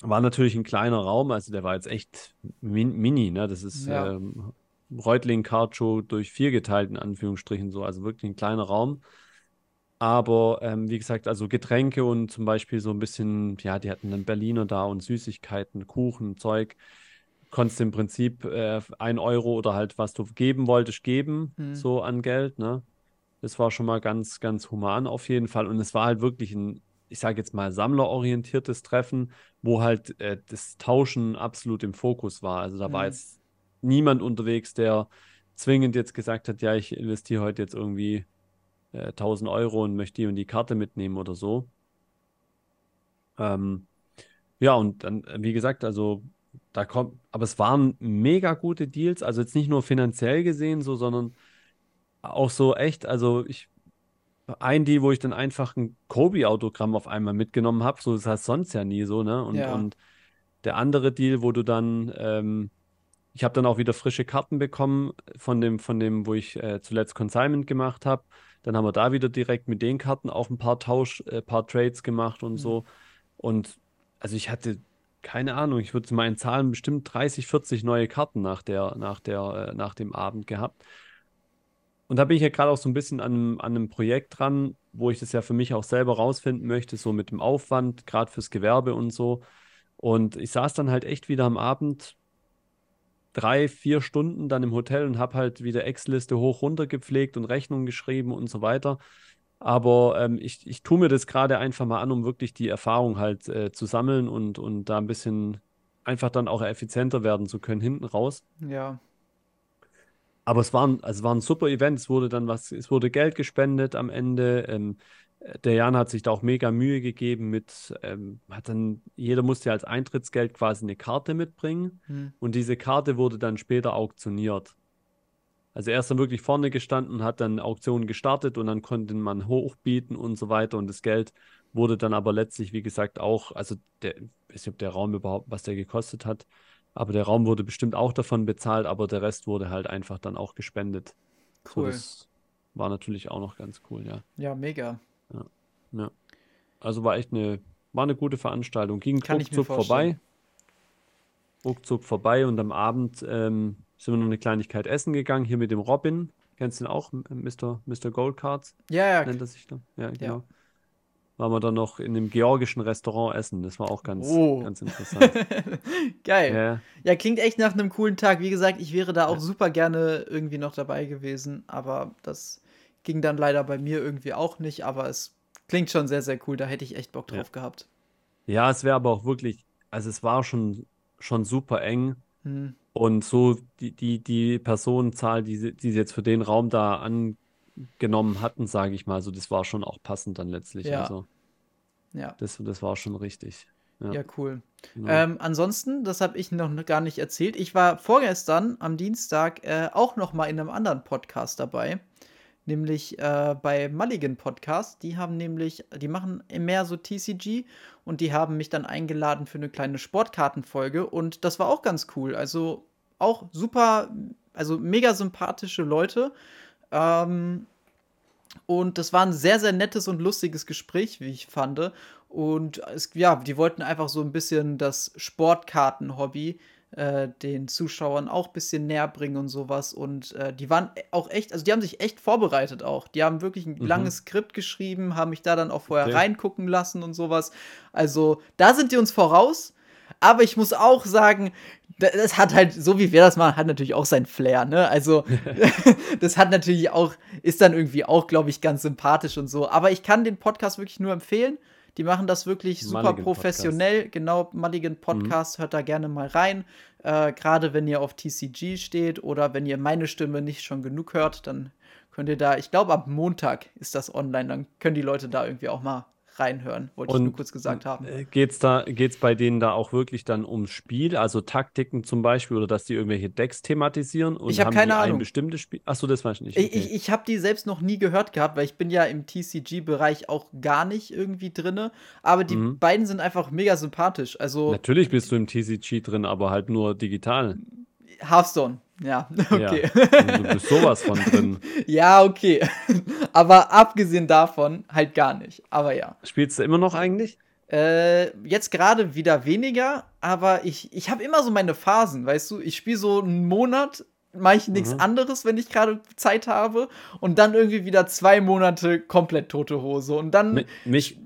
war natürlich ein kleiner Raum, also der war jetzt echt min mini, ne? Das ist Ja. ähm, Reutling Card Show durch vier geteilt, in Anführungsstrichen so, also wirklich ein kleiner Raum. Aber ähm, wie gesagt, also Getränke und zum Beispiel so ein bisschen, ja, die hatten dann Berliner da und Süßigkeiten, Kuchen, Zeug. Konntest im Prinzip äh, ein Euro oder halt, was du geben wolltest, geben, Hm. so an Geld, ne? Das war schon mal ganz, ganz human auf jeden Fall. Und es war halt wirklich ein, ich sage jetzt mal, sammlerorientiertes Treffen, wo halt äh, das Tauschen absolut im Fokus war. Also da war Mhm. jetzt niemand unterwegs, der zwingend jetzt gesagt hat, ja, ich investiere heute jetzt irgendwie äh, 1000 Euro und möchte die und die Karte mitnehmen oder so. Ähm, ja, und dann, wie gesagt, also da kommt, aber es waren mega gute Deals, also jetzt nicht nur finanziell gesehen, so, sondern auch so echt, also ich, ein Deal, wo ich dann einfach ein Kobe-Autogramm auf einmal mitgenommen habe, so das heißt sonst ja nie so, ne? Und, Ja. und der andere Deal, wo du dann, ähm, ich habe dann auch wieder frische Karten bekommen von dem, von dem, wo ich äh, zuletzt Consignment gemacht habe. Dann haben wir da wieder direkt mit den Karten auch ein paar Tausch, äh, paar Trades gemacht und Mhm. so. Und also ich hatte keine Ahnung, ich würde mal in Zahlen bestimmt 30, 40 neue Karten nach der, nach der, äh, nach dem Abend gehabt. Und da bin ich ja gerade auch so ein bisschen an einem, an einem Projekt dran, wo ich das ja für mich auch selber rausfinden möchte, so mit dem Aufwand, gerade fürs Gewerbe und so. Und ich saß dann halt echt wieder am Abend drei, vier Stunden dann im Hotel und habe halt wieder Excel-Liste hoch runter gepflegt und Rechnungen geschrieben und so weiter. Aber ähm, ich, ich tue mir das gerade einfach mal an, um wirklich die Erfahrung halt äh, zu sammeln und, und da ein bisschen einfach dann auch effizienter werden zu können hinten raus. Ja. Aber es waren, also es war ein super Event. Es wurde dann was, es wurde Geld gespendet am Ende. Ähm, der Jan hat sich da auch mega Mühe gegeben mit, ähm, hat dann, jeder musste als Eintrittsgeld quasi eine Karte mitbringen Hm. und diese Karte wurde dann später auktioniert. Also er ist dann wirklich vorne gestanden, hat dann Auktionen gestartet und dann konnte man hochbieten und so weiter und das Geld wurde dann aber letztlich, wie gesagt, auch, also der, ich weiß nicht, ob der Raum überhaupt, was der gekostet hat, aber der Raum wurde bestimmt auch davon bezahlt, aber der Rest wurde halt einfach dann auch gespendet. So, Cool. das war natürlich auch noch ganz cool, ja. Ja, mega. Ja. Also war echt eine, war eine gute Veranstaltung. Ging Kann ruckzuck vorbei. Ruckzuck vorbei und am Abend ähm, sind wir noch eine Kleinigkeit essen gegangen, hier mit dem Robin. Kennst du ihn auch? Mr. Mr. Goldcards Ja, ja, nennt er sich da. Ja, genau. Waren wir dann noch in einem georgischen Restaurant essen. Das war auch ganz, Oh. ganz interessant. geil. ja, Ja, klingt echt nach einem coolen Tag. Wie gesagt, ich wäre da auch Ja. super gerne irgendwie noch dabei gewesen, aber das ging dann leider bei mir irgendwie auch nicht. Aber es klingt schon sehr, sehr cool. Da hätte ich echt Bock Ja. drauf gehabt. ja, es wäre aber auch wirklich, also es war schon, schon super eng. Hm. Und so die, die, die Personenzahl, die, sie- die sie jetzt für den Raum da angenommen hatten, sage ich mal, so das war schon auch passend dann letztlich. Ja. Also Ja, das, das war schon richtig. Ja, ja, cool. genau. Ähm, ansonsten, das habe ich noch gar nicht erzählt. Ich war vorgestern am Dienstag äh, auch noch mal in einem anderen Podcast dabei, nämlich äh, bei Mulligan Podcast. Die haben nämlich, die machen mehr so TCG und die haben mich dann eingeladen für eine kleine Sportkartenfolge und das war auch ganz cool. Also auch super, also mega sympathische Leute. Ähm, und das war ein sehr, sehr nettes und lustiges Gespräch, wie ich fand. Und es, ja, die wollten einfach so ein bisschen das Sportkarten-Hobby äh, den Zuschauern auch ein bisschen näher bringen und sowas. Und äh, die waren auch echt, also die haben sich echt vorbereitet auch. Die haben wirklich ein Mhm. langes Skript geschrieben, haben mich da dann auch vorher Okay. reingucken lassen und sowas. Also da sind die uns voraus. Aber ich muss auch sagen, da- das hat halt, so wie wir das machen, hat natürlich auch sein Flair, ne? Also, das hat natürlich auch, ist dann irgendwie auch, glaube ich, ganz sympathisch und so. Aber ich kann den Podcast wirklich nur empfehlen. Die machen das wirklich super Mulligan professionell. Genau, Mulligan Podcast, hört da gerne mal rein. Äh, Gerade wenn ihr auf TCG steht oder wenn ihr meine Stimme nicht schon genug hört, dann könnt ihr da, ich glaube, ab Montag ist das online. Dann können die Leute da irgendwie auch mal reinhören. Wollte ich nur kurz gesagt haben. äh, geht's da, geht's bei denen da auch wirklich dann ums Spiel, also Taktiken zum Beispiel, oder dass die irgendwelche Decks thematisieren und Ich hab haben keine die ein Ahnung. bestimmtes Spiel? Achso, das weiß ich nicht. Ich, Okay. ich, ich habe die selbst noch nie gehört gehabt, weil ich bin ja im TCG-Bereich auch gar nicht irgendwie drinne. Aber die Mhm. beiden sind einfach mega sympathisch. Also Natürlich bist du im TCG drin, aber halt nur digital. Hearthstone, ja, okay. Ja, und du bist sowas von drin. Ja, okay. aber abgesehen davon halt gar nicht. Aber ja. Spielst du immer noch eigentlich? Äh, jetzt gerade wieder weniger, aber ich, ich habe immer so meine Phasen, weißt du? Ich spiele so einen Monat, mache ich nichts Mhm. anderes, wenn ich gerade Zeit habe. Und dann irgendwie wieder zwei Monate komplett tote Hose. Und dann, Mi- Mich,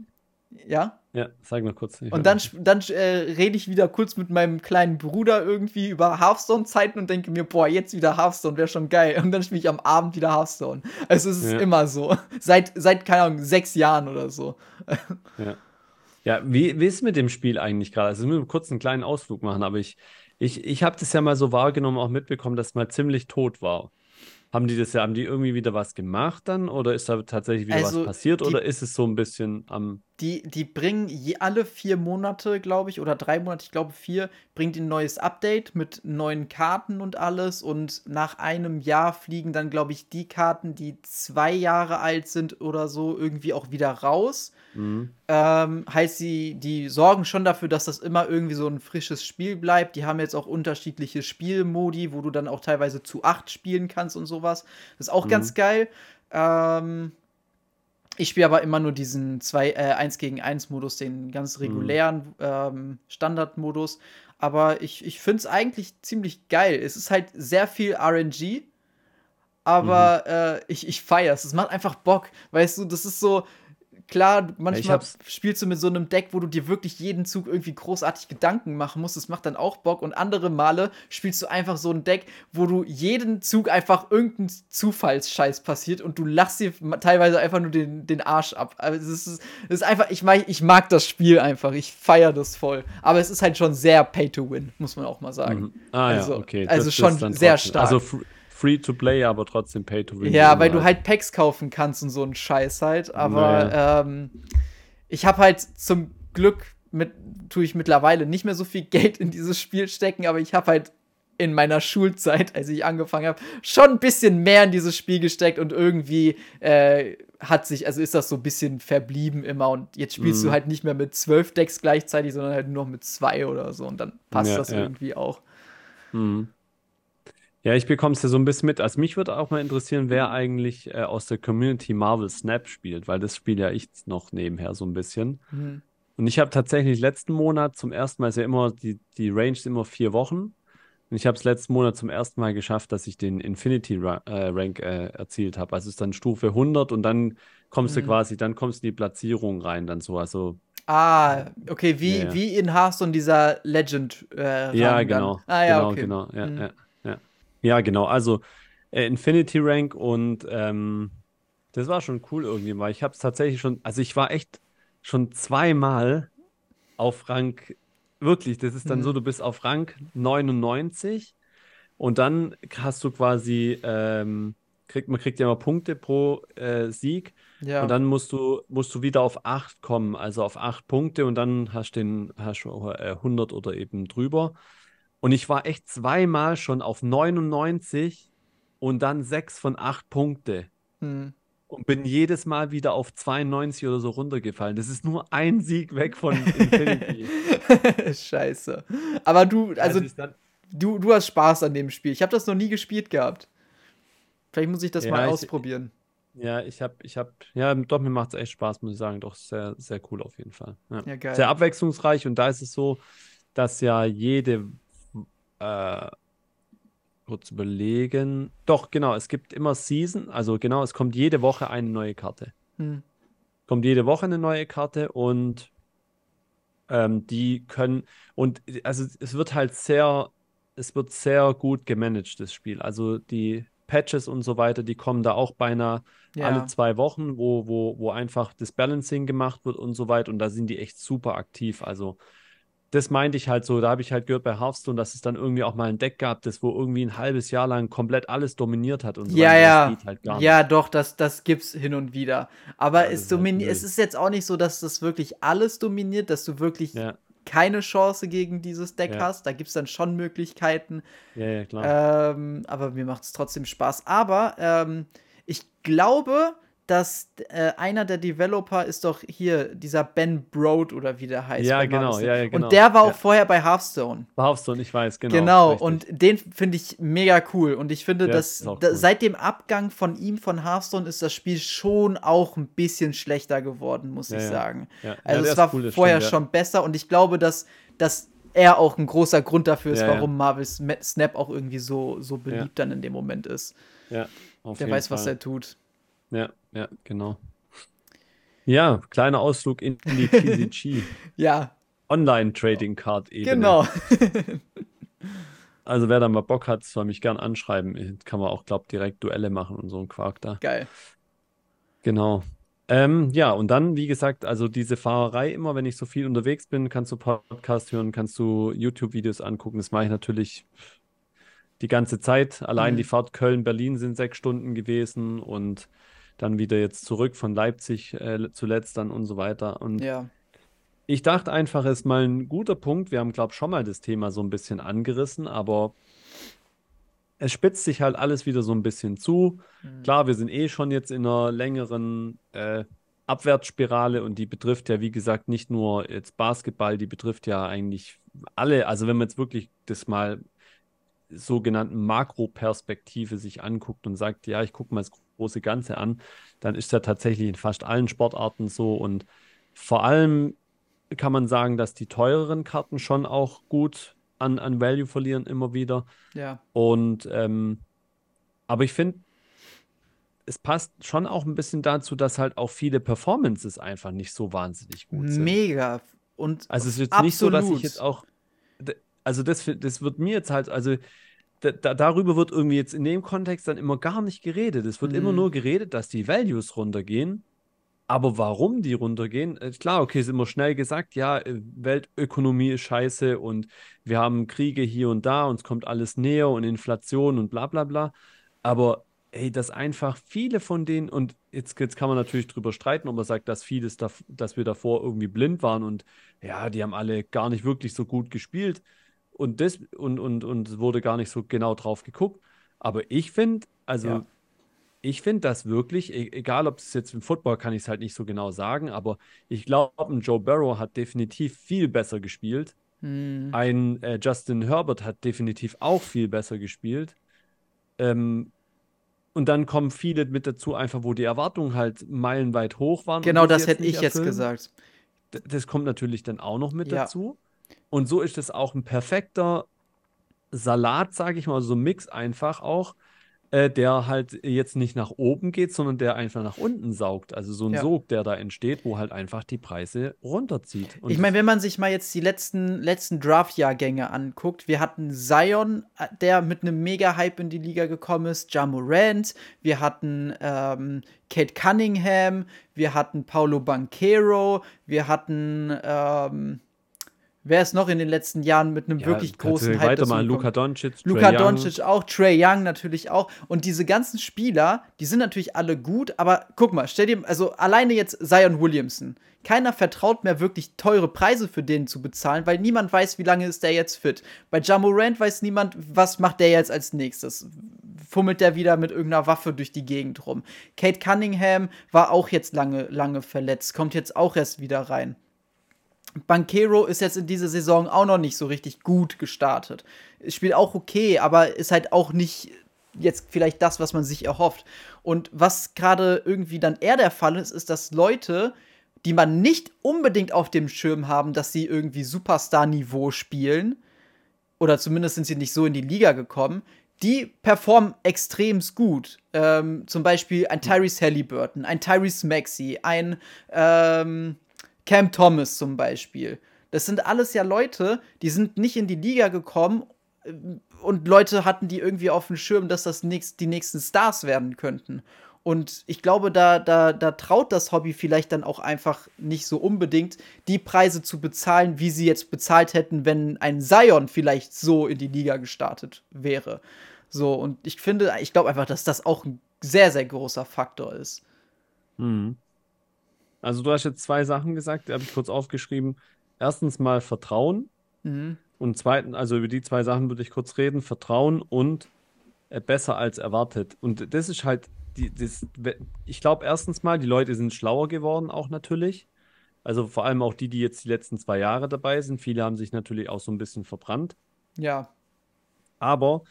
ja. Ja, sag mal kurz. Und dann, dann äh, rede ich wieder kurz mit meinem kleinen Bruder irgendwie über Hearthstone-Zeiten und denke mir, boah, jetzt wieder Hearthstone wäre schon geil. Und dann spiele ich am Abend wieder Hearthstone. Also es ist Ja. immer so. Seit, seit, keine Ahnung, sechs Jahren oder so. Ja. Ja, wie, wie ist mit dem Spiel eigentlich gerade? Also, ich will kurz einen kleinen Ausflug machen, aber ich, ich, ich habe das ja mal so wahrgenommen, auch mitbekommen, dass es mal ziemlich tot war. Haben die das ja, haben die irgendwie wieder was gemacht dann? Oder ist da tatsächlich wieder Also, was passiert? Oder ist es so ein bisschen am. Die, die bringen je, alle vier Monate, glaube ich, oder drei Monate, ich glaube vier, bringt ein neues Update mit neuen Karten und alles. Und nach einem Jahr fliegen dann, glaube ich, die Karten, die zwei Jahre alt sind oder so, irgendwie auch wieder raus. Mhm. Ähm, heißt, sie, die sorgen schon dafür, dass das immer irgendwie so ein frisches Spiel bleibt. Die haben jetzt auch unterschiedliche Spielmodi, wo du dann auch teilweise zu acht spielen kannst und sowas. Das ist auch Mhm. ganz geil. Ähm, ich spiele aber immer nur diesen 2, äh, 1 gegen 1 Modus, den ganz regulären ähm, Standardmodus. Aber ich, ich finde es eigentlich ziemlich geil. Es ist halt sehr viel RNG, aber äh, ich, ich feiere es. Es macht einfach Bock. Weißt du, das ist so. Klar, manchmal spielst du mit so einem Deck, wo du dir wirklich jeden Zug irgendwie großartig Gedanken machen musst. Das macht dann auch Bock. Und andere Male spielst du einfach so ein Deck, wo du jeden Zug einfach irgendein Zufallsscheiß passiert und du lachst dir teilweise einfach nur den, den Arsch ab. Also es ist, es ist einfach, ich mag, ich mag das Spiel einfach. Ich feiere das voll. Aber es ist halt schon sehr Pay to Win, muss man auch mal sagen. Mhm. Ah Also- ja, okay. also das schon sehr stark. Also free to play, aber trotzdem pay to win. Ja, weil du halt Packs kaufen kannst und so einen Scheiß halt. Aber naja. ähm, ich habe halt zum Glück mit, tue ich mittlerweile nicht mehr so viel Geld in dieses Spiel stecken, aber ich habe halt in meiner Schulzeit, als ich angefangen habe, schon ein bisschen mehr in dieses Spiel gesteckt und irgendwie äh, hat sich, also ist das so ein bisschen verblieben immer und jetzt spielst mm. du mhm. halt nicht mehr mit zwölf Decks gleichzeitig, sondern halt nur noch mit zwei oder so und dann passt ja, das ja. irgendwie auch. Mm. Ja, ich bekomme es ja so ein bisschen mit. Also mich würde auch mal interessieren, wer eigentlich äh, aus der Community Marvel Snap spielt, weil das spiele ja ich noch nebenher so ein bisschen. Mhm. Und ich habe tatsächlich letzten Monat zum ersten Mal, ist ja immer, die, die Range ist immer vier Wochen. Und ich habe es letzten Monat zum ersten Mal geschafft, dass ich den Infinity Ra äh, Rank äh, erzielt habe. Also es ist dann Stufe 100 und dann kommst mhm. du quasi, dann kommst du in die Platzierung rein, dann so. Also Ah, okay, wie, ja, ja. wie in Hearthstone dieser Legend. Äh, ja, genau. Dann. Ah, ja, genau, okay. genau. Ja, mhm. Ja, genau. Also äh, Infinity Rank und ähm, das war schon cool irgendwie, weil ich habe es tatsächlich schon, also ich war echt schon zweimal auf Rang Wirklich, das ist dann mhm. so, du bist auf Rang 99 und dann hast du quasi, ähm, kriegt, man kriegt ja immer Punkte pro äh, Sieg ja. und dann musst du, musst du wieder auf 8 kommen, also auf 8 Punkte und dann hast du den hast du, äh, 100 oder eben drüber. Und ich war echt zweimal schon auf 99 und dann 6 von 8 Punkte. Mhm und bin jedes Mal wieder auf 92 oder so runtergefallen. Das ist nur ein Sieg weg von Infinity. Scheiße. Aber du, also, also du, du hast Spaß an dem Spiel. Ich habe das noch nie gespielt gehabt. Vielleicht muss ich das ja, mal ich, ausprobieren. Ja, ich habe, ich habe, ja, doch, mir macht es echt Spaß, muss ich sagen. Doch, sehr, sehr cool auf jeden Fall. Ja. ja geil. Sehr abwechslungsreich und da ist es so, dass ja jede äh, kurz überlegen. Doch, genau, es gibt immer Season, also genau, es kommt jede Woche eine neue Karte. Hm. Kommt jede Woche eine neue Karte und ähm, die können, und also es wird halt sehr, es wird sehr gut gemanagt, das Spiel. Also die Patches und so weiter, die kommen da auch beinahe ja. alle zwei Wochen, wo, wo, wo einfach das Balancing gemacht wird und so weiter. Und da sind die echt super aktiv. Also das meinte ich halt so, da habe ich halt gehört bei Hearthstone, dass es dann irgendwie auch mal ein Deck gab, das wo irgendwie ein halbes Jahr lang komplett alles dominiert hat und so. Ja, ja. Halt ja, doch, das, das gibt's hin und wieder. Aber ja, es, halt es ist jetzt auch nicht so, dass das wirklich alles dominiert, dass du wirklich ja. keine Chance gegen dieses Deck ja. hast. Da gibt es dann schon Möglichkeiten. Ja, ja, klar. Ähm, aber mir macht es trotzdem Spaß. Aber ähm, ich glaube, dass äh, einer der Developer ist doch hier dieser Ben Broad oder wie der heißt. Ja, genau, ja, ja, genau. Und der war auch ja. vorher bei Hearthstone. Bei Hearthstone, ich weiß, genau. Genau, richtig. und den finde ich mega cool. Und ich finde, ja, dass cool. da, seit dem Abgang von ihm von Hearthstone ist das Spiel schon auch ein bisschen schlechter geworden, muss ich sagen. Also es war cool, vorher stimmt, schon besser und ich glaube, dass, dass er auch ein großer Grund dafür ist, warum Marvel Snap auch irgendwie so, so beliebt dann in dem Moment ist. Ja, auf Der weiß, Fall. was er tut. Ja, ja, genau. Ja, kleiner Ausflug in die TCG. ja. Online-Trading Card Ebene. Genau. also wer da mal Bock hat, soll mich gern anschreiben. Kann man auch, glaub, direkt Duelle machen und so ein Quark da. Geil. Genau. Ähm, ja, und dann, wie gesagt, also diese Fahrerei, immer wenn ich so viel unterwegs bin, kannst du Podcast hören, kannst du YouTube-Videos angucken. Das mache ich natürlich die ganze Zeit. Allein mhm. die Fahrt Köln-Berlin sind sechs Stunden gewesen und dann wieder jetzt zurück von Leipzig äh, zuletzt dann und so weiter. Und ja. ich dachte einfach, es ist mal ein guter Punkt. Wir haben, glaube ich, schon mal das Thema so ein bisschen angerissen, aber es spitzt sich halt alles wieder so ein bisschen zu. Mhm. Klar, wir sind eh schon jetzt in einer längeren äh, Abwärtsspirale und die betrifft ja, wie gesagt, nicht nur jetzt Basketball, die betrifft ja eigentlich alle. Also wenn man jetzt wirklich das mal sogenannten Makroperspektive sich anguckt und sagt, ja, ich gucke mal das große Ganze an, dann ist ja tatsächlich in fast allen Sportarten so. Und vor allem kann man sagen, dass die teureren Karten schon auch gut an, an Value verlieren immer wieder. Ja. Und ähm, aber ich finde, es passt schon auch ein bisschen dazu, dass halt auch viele Performances einfach nicht so wahnsinnig gut sind. Mega. Und also es ist jetzt absolut. nicht so, dass ich jetzt auch also das, das wird mir jetzt halt, also da, darüber wird irgendwie jetzt in dem Kontext dann immer gar nicht geredet. Es wird mhm. immer nur geredet, dass die Values runtergehen. Aber warum die runtergehen? Äh, klar, okay, ist immer schnell gesagt, ja, äh, Weltökonomie ist scheiße und wir haben Kriege hier und da und es kommt alles näher und Inflation und bla bla bla. Aber ey, dass einfach viele von denen, und jetzt, jetzt kann man natürlich drüber streiten, ob man sagt, dass vieles, da, dass wir davor irgendwie blind waren und ja, die haben alle gar nicht wirklich so gut gespielt und das und, und, und wurde gar nicht so genau drauf geguckt. Aber ich finde, also ja. ich finde das wirklich, e, egal ob es jetzt im Football kann ich es halt nicht so genau sagen, aber ich glaube, ein Joe Burrow hat definitiv viel besser gespielt. Hm. Ein äh, Justin Herbert hat definitiv auch viel besser gespielt. Ähm, und dann kommen viele mit dazu, einfach wo die Erwartungen halt meilenweit hoch waren. Genau, das hätte ich erfüllen. jetzt gesagt. Das kommt natürlich dann auch noch mit ja. dazu. Und so ist es auch ein perfekter Salat, sage ich mal, so ein Mix einfach auch äh, der halt jetzt nicht nach oben geht, sondern der einfach nach unten saugt. Also so ein ja. Sog, der da entsteht, wo halt einfach die Preise runterzieht. Und ich meine, wenn man sich mal jetzt die letzten, letzten Draft-Jahrgänge anguckt, wir hatten Zion, äh, der mit einem Mega-Hype in die Liga gekommen ist, Ja Morant, wir hatten ähm, Kate Cunningham, wir hatten Paulo Banquero, wir hatten ähm, Wer ist noch in den letzten Jahren mit einem ja, wirklich großen Hype weiter mal Luka Doncic, Luka Doncic auch, Trey Young natürlich auch und diese ganzen Spieler, die sind natürlich alle gut, aber guck mal, stell dir also alleine jetzt Zion Williamson. Keiner vertraut mehr wirklich teure Preise für den zu bezahlen, weil niemand weiß, wie lange ist der jetzt fit. Bei Jamorant weiß niemand, was macht der jetzt als nächstes. Fummelt der wieder mit irgendeiner Waffe durch die Gegend rum. Kate Cunningham war auch jetzt lange, lange verletzt, kommt jetzt auch erst wieder rein. Banquero ist jetzt in dieser Saison auch noch nicht so richtig gut gestartet. Spielt auch okay, aber ist halt auch nicht jetzt vielleicht das, was man sich erhofft. Und was gerade irgendwie dann eher der Fall ist, ist, dass Leute, die man nicht unbedingt auf dem Schirm haben, dass sie irgendwie Superstar-Niveau spielen, oder zumindest sind sie nicht so in die Liga gekommen, die performen extremst gut. Ähm, zum Beispiel ein Tyrese Halliburton, ein Tyrese Maxey, ein ähm, Cam Thomas zum Beispiel. Das sind alles ja Leute, die sind nicht in die Liga gekommen äh, und Leute hatten die irgendwie auf dem Schirm, dass das nächst, die nächsten Stars werden könnten. Und ich glaube, da, da, da traut das Hobby vielleicht dann auch einfach nicht so unbedingt, die Preise zu bezahlen, wie sie jetzt bezahlt hätten, wenn ein Zion vielleicht so in die Liga gestartet wäre. So, und ich finde, ich glaube einfach, dass das auch ein sehr, sehr großer Faktor ist. Mhm. Also du hast jetzt zwei Sachen gesagt, die habe ich kurz aufgeschrieben. Erstens mal Vertrauen. Mhm. Und zweitens, also über die zwei Sachen würde ich kurz reden. Vertrauen und äh, besser als erwartet. Und das ist halt, die, das, ich glaube erstens mal, die Leute sind schlauer geworden auch natürlich. Also vor allem auch die, die jetzt die letzten zwei Jahre dabei sind. Viele haben sich natürlich auch so ein bisschen verbrannt. Ja. Aber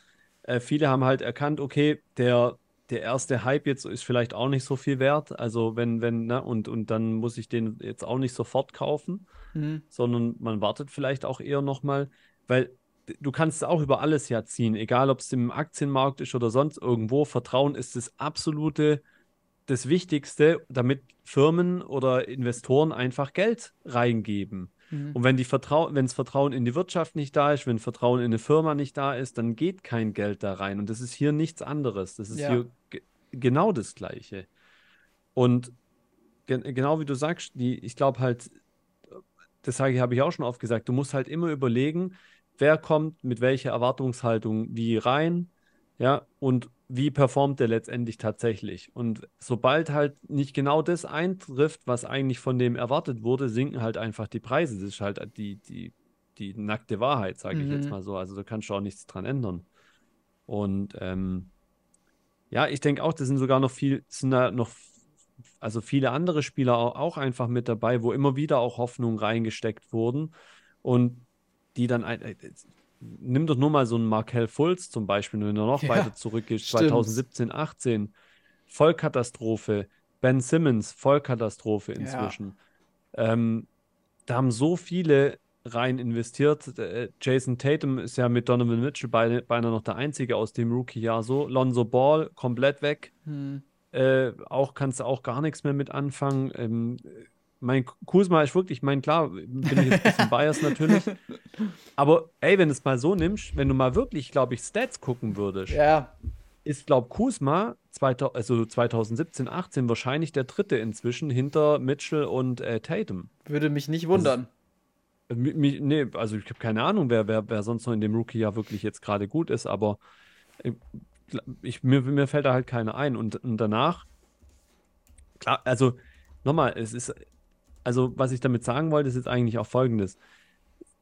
äh, viele haben halt erkannt, okay, der der erste Hype jetzt ist vielleicht auch nicht so viel wert. Also wenn, wenn, ne, und, und dann muss ich den jetzt auch nicht sofort kaufen, mhm. sondern man wartet vielleicht auch eher nochmal, weil du kannst auch über alles ja ziehen, egal ob es im Aktienmarkt ist oder sonst irgendwo. Vertrauen ist das absolute, das Wichtigste, damit Firmen oder Investoren einfach Geld reingeben. Mhm. Und wenn die Vertrau wenn das Vertrauen in die Wirtschaft nicht da ist, wenn Vertrauen in eine Firma nicht da ist, dann geht kein Geld da rein. Und das ist hier nichts anderes. Das ist ja. hier genau das Gleiche. Und ge genau wie du sagst, die, ich glaube halt, das sage ich, habe ich auch schon oft gesagt, du musst halt immer überlegen, wer kommt mit welcher Erwartungshaltung wie rein, ja, und wie performt der letztendlich tatsächlich. Und sobald halt nicht genau das eintrifft, was eigentlich von dem erwartet wurde, sinken halt einfach die Preise. Das ist halt die, die, die nackte Wahrheit, sage ich jetzt mhm. mal so. Also da kannst du auch nichts dran ändern. Und ähm, ja, ich denke auch, das sind sogar noch viel, sind da noch, also viele andere Spieler auch, einfach mit dabei, wo immer wieder auch Hoffnungen reingesteckt wurden und die dann, äh, nimm doch nur mal so einen Markel Fultz zum Beispiel, wenn er noch ja, weiter zurückgeht, 2017, 18, Vollkatastrophe, Ben Simmons, Vollkatastrophe inzwischen. Ja. Ähm, da haben so viele rein investiert. Äh, Jason Tatum ist ja mit Donovan Mitchell beinahe, beinahe noch der Einzige aus dem Rookie-Jahr so. Lonzo Ball komplett weg. Hm. Äh, auch kannst du auch gar nichts mehr mit anfangen. Ähm, mein Kuzma ist wirklich, mein klar, bin ich jetzt ein bisschen biased natürlich. Aber ey, wenn du es mal so nimmst, wenn du mal wirklich, glaube ich, Stats gucken würdest, ja. ist, glaube ich, Kuzma also 2017, 18 wahrscheinlich der dritte inzwischen hinter Mitchell und äh, Tatum. Würde mich nicht wundern. Also, Nee, also ich habe keine Ahnung, wer, wer, wer sonst noch in dem Rookie-Jahr wirklich jetzt gerade gut ist, aber äh, ich, mir, mir fällt da halt keiner ein. Und, und danach, klar, also nochmal, es ist, also was ich damit sagen wollte, ist jetzt eigentlich auch folgendes.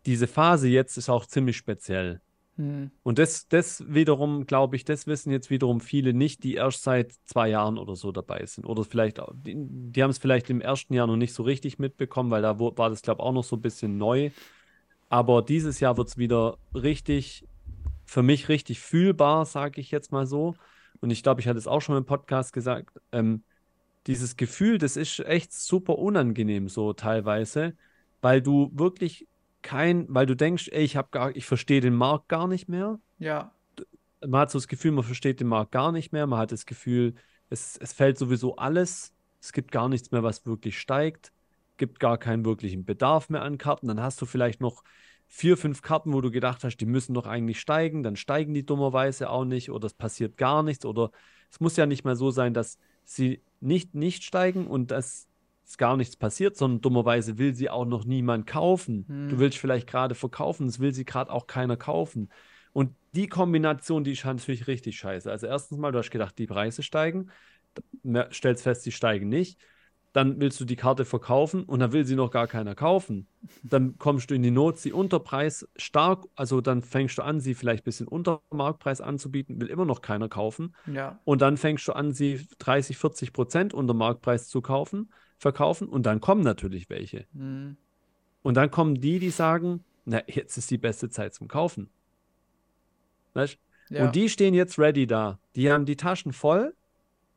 Diese Phase jetzt ist auch ziemlich speziell. Hm. Und das, das wiederum, glaube ich, das wissen jetzt wiederum viele nicht, die erst seit zwei Jahren oder so dabei sind. Oder vielleicht, auch, die, die haben es vielleicht im ersten Jahr noch nicht so richtig mitbekommen, weil da war das, glaube ich, auch noch so ein bisschen neu. Aber dieses Jahr wird es wieder richtig, für mich richtig fühlbar, sage ich jetzt mal so. Und ich glaube, ich hatte es auch schon im Podcast gesagt. Ähm, dieses Gefühl, das ist echt super unangenehm so teilweise, weil du wirklich kein, weil du denkst, ey, ich habe gar, ich verstehe den Markt gar nicht mehr. Ja. Man hat so das Gefühl, man versteht den Markt gar nicht mehr. Man hat das Gefühl, es, es fällt sowieso alles. Es gibt gar nichts mehr, was wirklich steigt. Gibt gar keinen wirklichen Bedarf mehr an Karten. Dann hast du vielleicht noch vier, fünf Karten, wo du gedacht hast, die müssen doch eigentlich steigen. Dann steigen die dummerweise auch nicht oder es passiert gar nichts. Oder es muss ja nicht mal so sein, dass sie nicht, nicht steigen und dass gar nichts passiert, sondern dummerweise will sie auch noch niemand kaufen. Hm. Du willst vielleicht gerade verkaufen, es will sie gerade auch keiner kaufen. Und die Kombination, die ist natürlich richtig scheiße. Also erstens mal, du hast gedacht, die Preise steigen, stellst fest, sie steigen nicht. Dann willst du die Karte verkaufen und dann will sie noch gar keiner kaufen. Dann kommst du in die Not, sie unter Preis stark, also dann fängst du an, sie vielleicht ein bisschen unter Marktpreis anzubieten, will immer noch keiner kaufen. Ja. Und dann fängst du an, sie 30, 40 Prozent unter Marktpreis zu kaufen, verkaufen und dann kommen natürlich welche. Hm. Und dann kommen die, die sagen, na, jetzt ist die beste Zeit zum Kaufen. Weißt? Ja. Und die stehen jetzt ready da. Die haben die Taschen voll,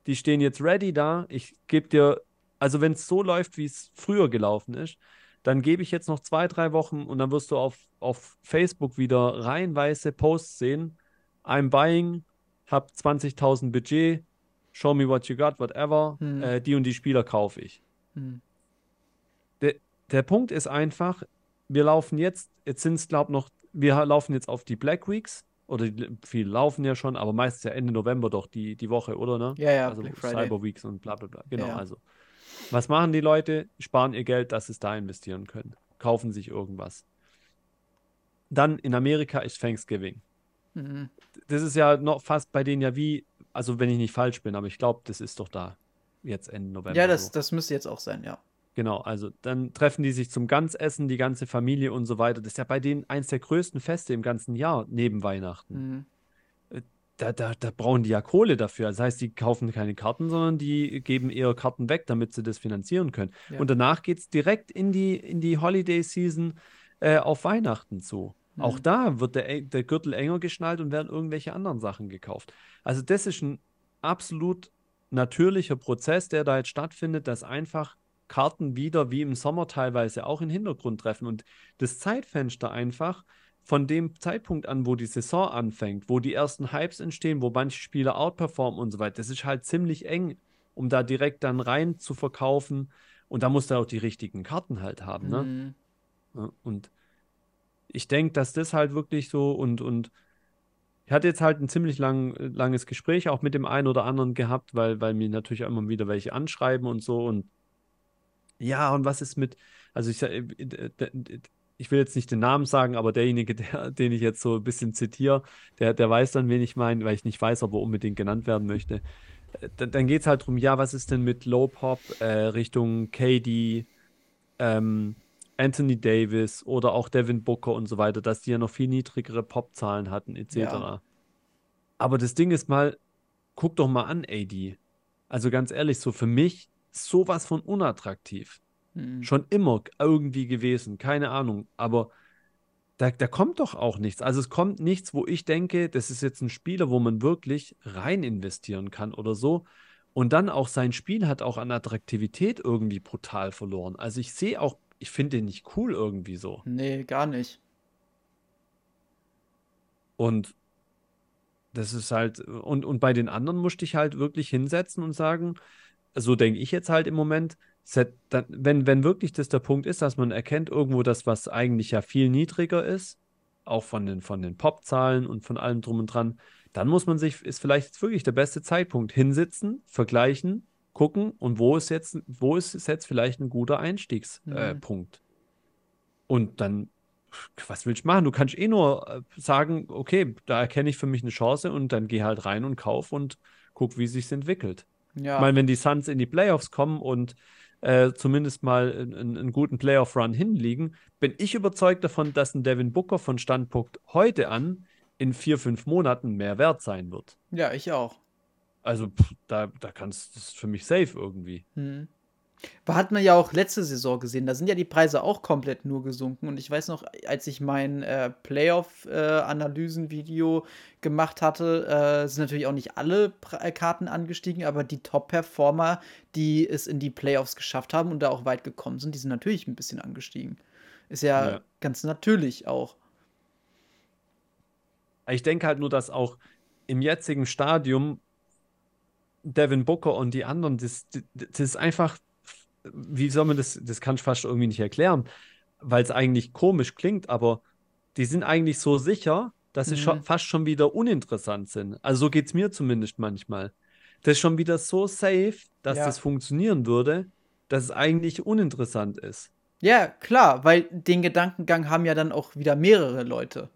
die stehen jetzt ready da. Ich gebe dir, also wenn es so läuft, wie es früher gelaufen ist, dann gebe ich jetzt noch zwei, drei Wochen und dann wirst du auf, auf Facebook wieder reihenweise Posts sehen. I'm buying, hab 20.000 Budget, show me what you got, whatever. Hm. Äh, die und die Spieler kaufe ich. Hm. Der, der Punkt ist einfach, wir laufen jetzt, jetzt sind es, glaube ich, noch, wir laufen jetzt auf die Black Weeks. Oder die, viele laufen ja schon, aber meistens ja Ende November doch die, die Woche, oder? Ne? Ja, ja, also Black Friday. Cyber Weeks und bla bla bla. Genau, Ja. also. Was machen die Leute? Sparen ihr Geld, dass sie es da investieren können. Kaufen sich irgendwas. Dann in Amerika ist Thanksgiving. Hm. Das ist ja noch fast bei denen ja wie, also wenn ich nicht falsch bin, aber ich glaube, das ist doch da. Jetzt Ende November. Ja, das, so. das müsste jetzt auch sein, ja. Genau, also dann treffen die sich zum Ganzessen, die ganze Familie und so weiter. Das ist ja bei denen eins der größten Feste im ganzen Jahr, neben Weihnachten. Hm. Da, da, da brauchen die ja Kohle dafür. Das heißt, die kaufen keine Karten, sondern die geben eher Karten weg, damit sie das finanzieren können. Ja. Und danach geht es direkt in die, in die Holiday-Season äh, auf Weihnachten zu. Mhm. Auch da wird der, der Gürtel enger geschnallt und werden irgendwelche anderen Sachen gekauft. Also das ist ein absolut natürlicher Prozess, der da jetzt stattfindet, dass einfach Karten wieder wie im Sommer teilweise auch in den Hintergrund treffen und das Zeitfenster einfach von dem Zeitpunkt an, wo die Saison anfängt, wo die ersten Hypes entstehen, wo manche Spieler outperformen und so weiter, das ist halt ziemlich eng, um da direkt dann rein zu verkaufen und da musst du auch die richtigen Karten halt haben, ne? Hm. Ja, und ich denke, dass das halt wirklich so und, und ich hatte jetzt halt ein ziemlich lang, langes Gespräch auch mit dem einen oder anderen gehabt, weil, weil mir natürlich auch immer wieder welche anschreiben und so und ja, und was ist mit, also ich, äh, äh, ich will jetzt nicht den Namen sagen, aber derjenige, der, den ich jetzt so ein bisschen zitiere, der, der weiß dann, wen ich meine, weil ich nicht weiß, ob er unbedingt genannt werden möchte. Äh, Dann, dann geht es halt darum, ja, was ist denn mit Low Pop äh, Richtung KD, ähm, Anthony Davis oder auch Devin Booker und so weiter, dass die ja noch viel niedrigere Popzahlen hatten, etc. Ja. Aber das Ding ist mal, guck doch mal an, AD. Also ganz ehrlich, so für mich sowas von unattraktiv. Hm. Schon immer irgendwie gewesen, keine Ahnung. Aber da, da kommt doch auch nichts. Also es kommt nichts, wo ich denke, das ist jetzt ein Spieler, wo man wirklich rein investieren kann oder so. Und dann auch sein Spiel hat auch an Attraktivität irgendwie brutal verloren. Also ich sehe auch, ich finde den nicht cool irgendwie so. Nee, gar nicht. Und das ist halt, und, und bei den anderen musste ich halt wirklich hinsetzen und sagen, so denke ich jetzt halt im Moment, dann- wenn, wenn wirklich das der Punkt ist, dass man erkennt irgendwo das, was eigentlich ja viel niedriger ist, auch von den, von den Popzahlen und von allem drum und dran, dann muss man sich, ist vielleicht jetzt wirklich der beste Zeitpunkt, hinsitzen, vergleichen, gucken und wo ist jetzt, wo ist es jetzt vielleicht ein guter Einstiegspunkt. Äh, und dann was willst du machen? Du kannst eh nur äh, sagen, okay, da erkenne ich für mich eine Chance und dann geh halt rein und kauf und guck, wie sich entwickelt. Ja. Ich meine, wenn die Suns in die Playoffs kommen und äh, zumindest mal einen, einen guten Playoff-Run hinliegen, bin ich überzeugt davon, dass ein Devin Booker von Standpunkt heute an in vier, fünf Monaten mehr wert sein wird. Ja, ich auch. Also pff, da, da kannst das ist für mich safe irgendwie. Hm. Hat man ja auch letzte Saison gesehen, da sind ja die Preise auch komplett nur gesunken. Und ich weiß noch, als ich mein äh, Playoff-Analysen-Video gemacht hatte, äh, sind natürlich auch nicht alle Pre äh, Karten angestiegen, aber die Top-Performer, die es in die Playoffs geschafft haben und da auch weit gekommen sind, die sind natürlich ein bisschen angestiegen. Ist ja, ja. ganz natürlich auch. Ich denke halt nur, dass auch im jetzigen Stadium Devin Booker und die anderen, das, das ist einfach wie soll man das, das kann ich fast irgendwie nicht erklären, weil es eigentlich komisch klingt, aber die sind eigentlich so sicher, dass sie mhm. schon, fast schon wieder uninteressant sind. Also so geht es mir zumindest manchmal. Das ist schon wieder so safe, dass ja. das funktionieren würde, dass es eigentlich uninteressant ist. Ja, klar, weil den Gedankengang haben ja dann auch wieder mehrere Leute.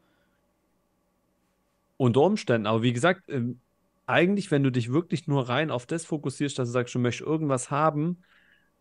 Unter Umständen, aber wie gesagt, ähm, eigentlich, wenn du dich wirklich nur rein auf das fokussierst, dass du sagst, du möchtest irgendwas haben,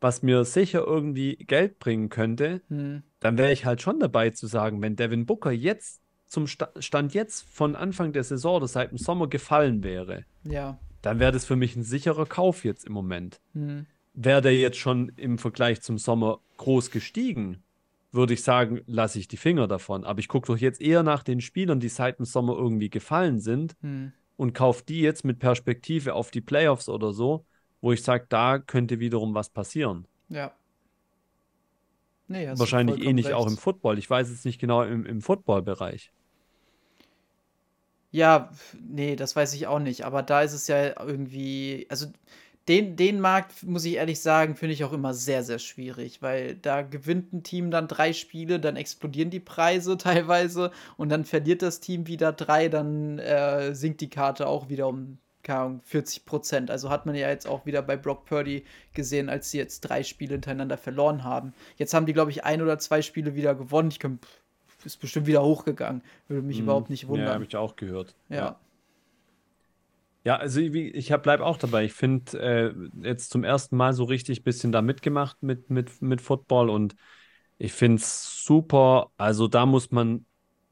was mir sicher irgendwie Geld bringen könnte, hm. dann wäre ich halt schon dabei zu sagen, wenn Devin Booker jetzt zum Sta Stand jetzt von Anfang der Saison oder seit dem Sommer gefallen wäre, ja. dann wäre das für mich ein sicherer Kauf jetzt im Moment. Hm. Wäre der jetzt schon im Vergleich zum Sommer groß gestiegen, würde ich sagen, lasse ich die Finger davon. Aber ich gucke doch jetzt eher nach den Spielern, die seit dem Sommer irgendwie gefallen sind hm. und kaufe die jetzt mit Perspektive auf die Playoffs oder so wo ich sage, da könnte wiederum was passieren. Ja. Nee, Wahrscheinlich ähnlich recht. auch im Football. Ich weiß es nicht genau im, im Football-Bereich. Ja, nee, das weiß ich auch nicht. Aber da ist es ja irgendwie, also den, den Markt, muss ich ehrlich sagen, finde ich auch immer sehr, sehr schwierig, weil da gewinnt ein Team dann drei Spiele, dann explodieren die Preise teilweise und dann verliert das Team wieder drei, dann äh, sinkt die Karte auch wieder um 40 Prozent. Also hat man ja jetzt auch wieder bei Brock Purdy gesehen, als sie jetzt drei Spiele hintereinander verloren haben. Jetzt haben die, glaube ich, ein oder zwei Spiele wieder gewonnen. Ich kann, ist bestimmt wieder hochgegangen. Würde mich mm, überhaupt nicht wundern. Ja, habe ich auch gehört. Ja. ja. Ja, also ich, ich bleibe auch dabei. Ich finde äh, jetzt zum ersten Mal so richtig ein bisschen da mitgemacht mit, mit, mit Football und ich finde es super. Also da muss man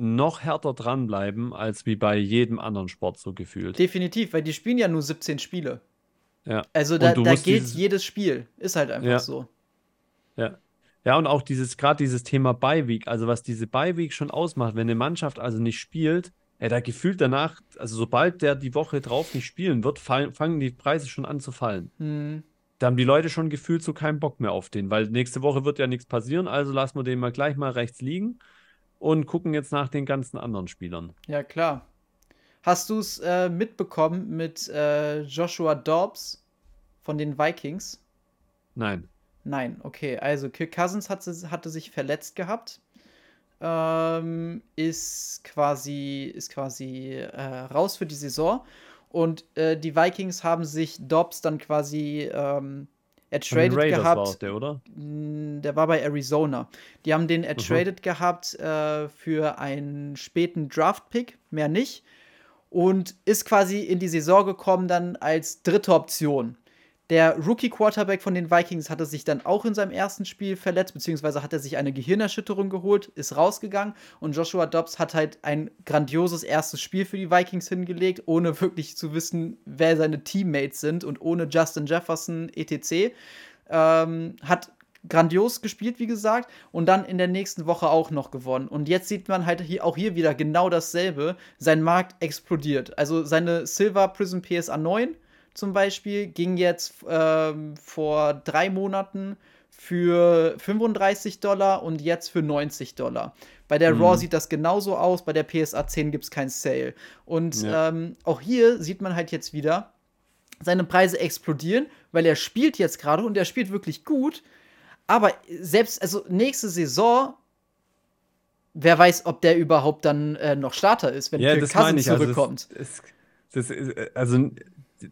noch härter dranbleiben, als wie bei jedem anderen Sport so gefühlt. Definitiv, weil die spielen ja nur 17 Spiele. Ja. Also da, da gilt jedes Spiel. Ist halt einfach ja. so. Ja. Ja, und auch dieses, gerade dieses Thema Beiweek, also was diese Beiweek schon ausmacht, wenn eine Mannschaft also nicht spielt, ja, da gefühlt danach, also sobald der die Woche drauf nicht spielen wird, fallen, fangen die Preise schon an zu fallen. Mhm. Da haben die Leute schon gefühlt so keinen Bock mehr auf den, weil nächste Woche wird ja nichts passieren, also lassen wir den mal gleich mal rechts liegen und gucken jetzt nach den ganzen anderen Spielern. Ja, klar. Hast du es äh, mitbekommen mit äh, Joshua Dobbs von den Vikings? Nein. Nein, okay. Also Kirk Cousins hatte, hatte sich verletzt gehabt. Ähm, ist quasi, ist quasi äh, raus für die Saison. Und äh, die Vikings haben sich Dobbs dann quasi ähm, ertradet Raiders gehabt. Der, oder? Der war bei Arizona. Die haben den ertradet mhm. gehabt äh, für einen späten Draft-Pick, mehr nicht. Und ist quasi in die Saison gekommen dann als dritte Option. Der Rookie-Quarterback von den Vikings hatte sich dann auch in seinem ersten Spiel verletzt, beziehungsweise hat er sich eine Gehirnerschütterung geholt, ist rausgegangen und Joshua Dobbs hat halt ein grandioses erstes Spiel für die Vikings hingelegt, ohne wirklich zu wissen, wer seine Teammates sind und ohne Justin Jefferson etc. Ähm, hat grandios gespielt, wie gesagt, und dann in der nächsten Woche auch noch gewonnen. Und jetzt sieht man halt hier, auch hier wieder genau dasselbe. Sein Markt explodiert. Also seine Silver Prism PSA 9 zum Beispiel ging jetzt ähm, vor drei Monaten für 35 Dollar und jetzt für 90 Dollar. Bei der mhm. Raw sieht das genauso aus, bei der PSA 10 gibt es kein Sale. Und ja. ähm, auch hier sieht man halt jetzt wieder, seine Preise explodieren, weil er spielt jetzt gerade und er spielt wirklich gut. Aber selbst, also nächste Saison, wer weiß, ob der überhaupt dann äh, noch Starter ist, wenn ja, Kirk Cousins also zurückkommt. Also, es, es, das, also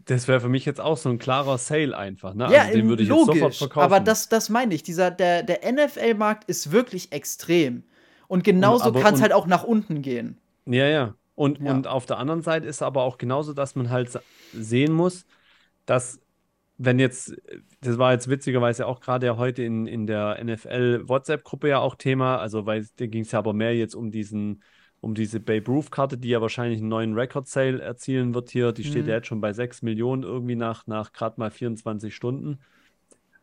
das wäre für mich jetzt auch so ein klarer Sale einfach. Ne? Ja, also den würde ich logisch, jetzt sofort verkaufen. Aber das, das meine ich. Dieser, der, der NFL-Markt ist wirklich extrem. Und genauso kann es halt auch nach unten gehen. Ja, ja. Und, ja. und auf der anderen Seite ist aber auch genauso, dass man halt sehen muss, dass wenn jetzt, das war jetzt witzigerweise auch gerade ja heute in, in der NFL-WhatsApp-Gruppe ja auch Thema, also weil da ging es ja aber mehr jetzt um diesen, um diese Babe Ruth-Karte, die ja wahrscheinlich einen neuen Record-Sale erzielen wird hier. Die steht mhm. ja jetzt schon bei 6 Millionen irgendwie nach, nach gerade mal 24 Stunden.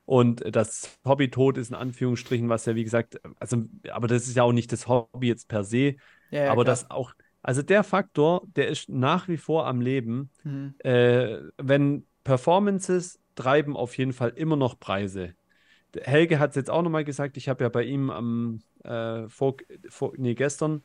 Und das Hobby tot ist in Anführungsstrichen, was ja wie gesagt, also, aber das ist ja auch nicht das Hobby jetzt per se, ja, ja, aber klar. das auch, also der Faktor, der ist nach wie vor am Leben, mhm. äh, wenn Performances treiben auf jeden Fall immer noch Preise. Helge hat es jetzt auch nochmal gesagt, ich habe ja bei ihm am äh, vor, vor, nee, gestern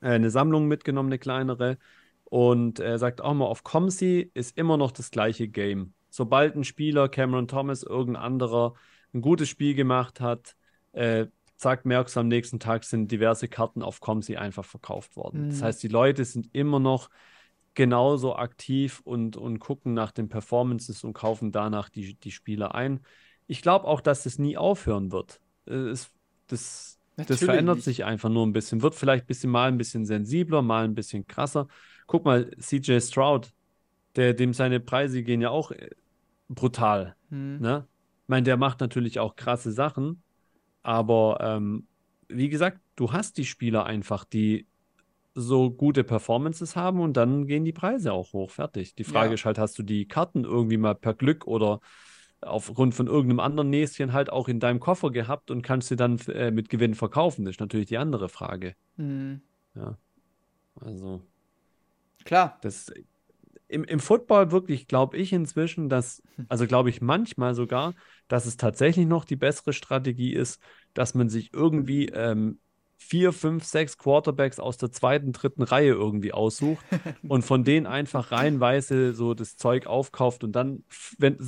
äh, eine Sammlung mitgenommen, eine kleinere. Und er sagt auch mal, auf Comsi ist immer noch das gleiche Game. Sobald ein Spieler, Cameron Thomas, irgendein anderer, ein gutes Spiel gemacht hat, äh, zack, merkst du, am nächsten Tag sind diverse Karten auf Comsi einfach verkauft worden. Mhm. Das heißt, die Leute sind immer noch genauso aktiv und, und gucken nach den Performances und kaufen danach die, die Spieler ein. Ich glaube auch, dass das nie aufhören wird. Es, das, das verändert sich einfach nur ein bisschen. Wird vielleicht ein bisschen mal ein bisschen sensibler, mal ein bisschen krasser. Guck mal, CJ Stroud, der, dem seine Preise gehen ja auch äh, brutal. Hm. Ne? Ich meine, der macht natürlich auch krasse Sachen, aber ähm, wie gesagt, du hast die Spieler einfach, die so gute Performances haben und dann gehen die Preise auch hoch. Fertig. Die Frage ja. ist halt, hast du die Karten irgendwie mal per Glück oder aufgrund von irgendeinem anderen Näschen halt auch in deinem Koffer gehabt und kannst sie dann äh, mit Gewinn verkaufen? Das ist natürlich die andere Frage. Mhm. Ja. Also. Klar. Das, im, Im Football wirklich glaube ich inzwischen, dass, hm. also glaube ich manchmal sogar, dass es tatsächlich noch die bessere Strategie ist, dass man sich irgendwie ähm, vier, fünf, sechs Quarterbacks aus der zweiten, dritten Reihe irgendwie aussucht und von denen einfach reihenweise so das Zeug aufkauft und dann, wenn,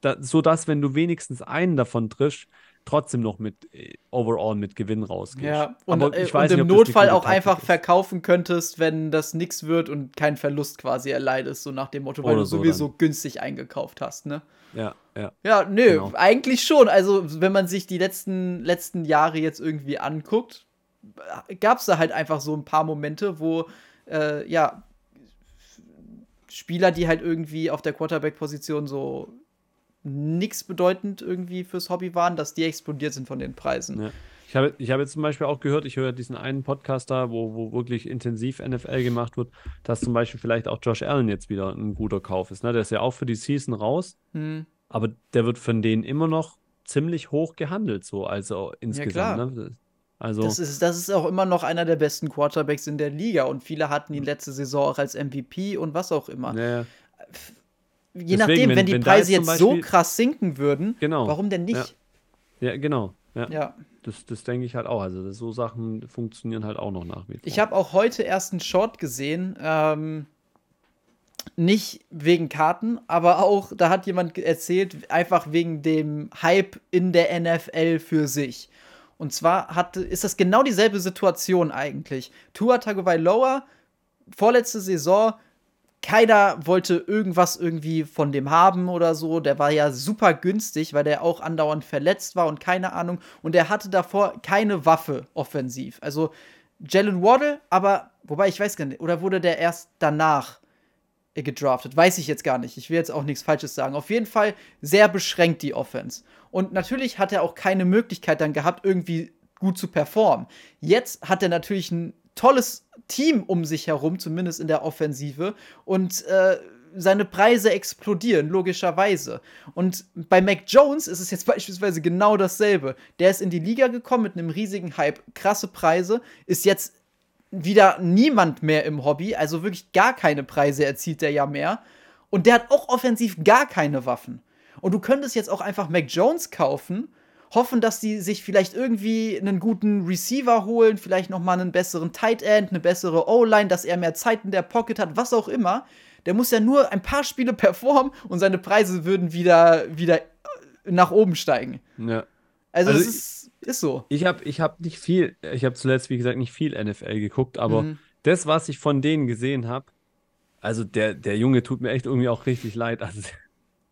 da, so dass, wenn du wenigstens einen davon triffst, trotzdem noch mit äh, overall mit Gewinn rausgehst. Ja, und, Aber ich äh, weiß und im nicht, Notfall auch einfach ist. verkaufen könntest, wenn das nichts wird und kein Verlust quasi erleidest, so nach dem Motto, weil Oder du sowieso dann. günstig eingekauft hast, ne? Ja, ja. Ja, nö, genau. eigentlich schon. Also, wenn man sich die letzten, letzten Jahre jetzt irgendwie anguckt, gab es da halt einfach so ein paar Momente, wo äh, ja Spieler, die halt irgendwie auf der Quarterback-Position so nichts bedeutend irgendwie fürs Hobby waren, dass die explodiert sind von den Preisen. Ja. Ich habe, ich habe jetzt zum Beispiel auch gehört, ich höre diesen einen Podcast da, wo, wo wirklich intensiv NFL gemacht wird, dass zum Beispiel vielleicht auch Josh Allen jetzt wieder ein guter Kauf ist. Ne? Der ist ja auch für die Season raus, hm. aber der wird von denen immer noch ziemlich hoch gehandelt, so also insgesamt. Ja, ne? Also das ist, das ist auch immer noch einer der besten Quarterbacks in der Liga und viele hatten ihn letzte Saison auch als MVP und was auch immer. Ja. Je Deswegen, nachdem, wenn, wenn die wenn Preise jetzt Beispiel, so krass sinken würden, genau, warum denn nicht? Ja, ja genau. Ja. ja. Das, das denke ich halt auch. Also so Sachen funktionieren halt auch noch nach wie vor. Ich habe auch heute erst einen Short gesehen. Ähm, nicht wegen Karten, aber auch, da hat jemand erzählt, einfach wegen dem Hype in der NFL für sich. Und zwar hat, ist das genau dieselbe Situation eigentlich. Tua Tagovailoa, vorletzte Saison, keiner wollte irgendwas irgendwie von dem haben oder so. Der war ja super günstig, weil der auch andauernd verletzt war und keine Ahnung. Und er hatte davor keine Waffe offensiv. Also Jalen Waddle, aber, wobei ich weiß gar nicht, oder wurde der erst danach gedraftet? Weiß ich jetzt gar nicht. Ich will jetzt auch nichts Falsches sagen. Auf jeden Fall sehr beschränkt die Offense. Und natürlich hat er auch keine Möglichkeit dann gehabt, irgendwie gut zu performen. Jetzt hat er natürlich ein tolles Team um sich herum, zumindest in der Offensive. Und äh, seine Preise explodieren, logischerweise. Und bei Mac Jones ist es jetzt beispielsweise genau dasselbe. Der ist in die Liga gekommen mit einem riesigen Hype, krasse Preise, ist jetzt wieder niemand mehr im Hobby, also wirklich gar keine Preise erzielt der ja mehr. Und der hat auch offensiv gar keine Waffen. Und du könntest jetzt auch einfach Mac Jones kaufen, hoffen, dass die sich vielleicht irgendwie einen guten Receiver holen, vielleicht noch mal einen besseren Tight End, eine bessere O-Line, dass er mehr Zeit in der Pocket hat, was auch immer. Der muss ja nur ein paar Spiele performen und seine Preise würden wieder, wieder nach oben steigen. Ja. Also, also ist, ist so. Ich habe ich hab nicht viel, ich habe zuletzt, wie gesagt, nicht viel NFL geguckt, aber mhm. das, was ich von denen gesehen habe, also der, der Junge tut mir echt irgendwie auch richtig leid. Also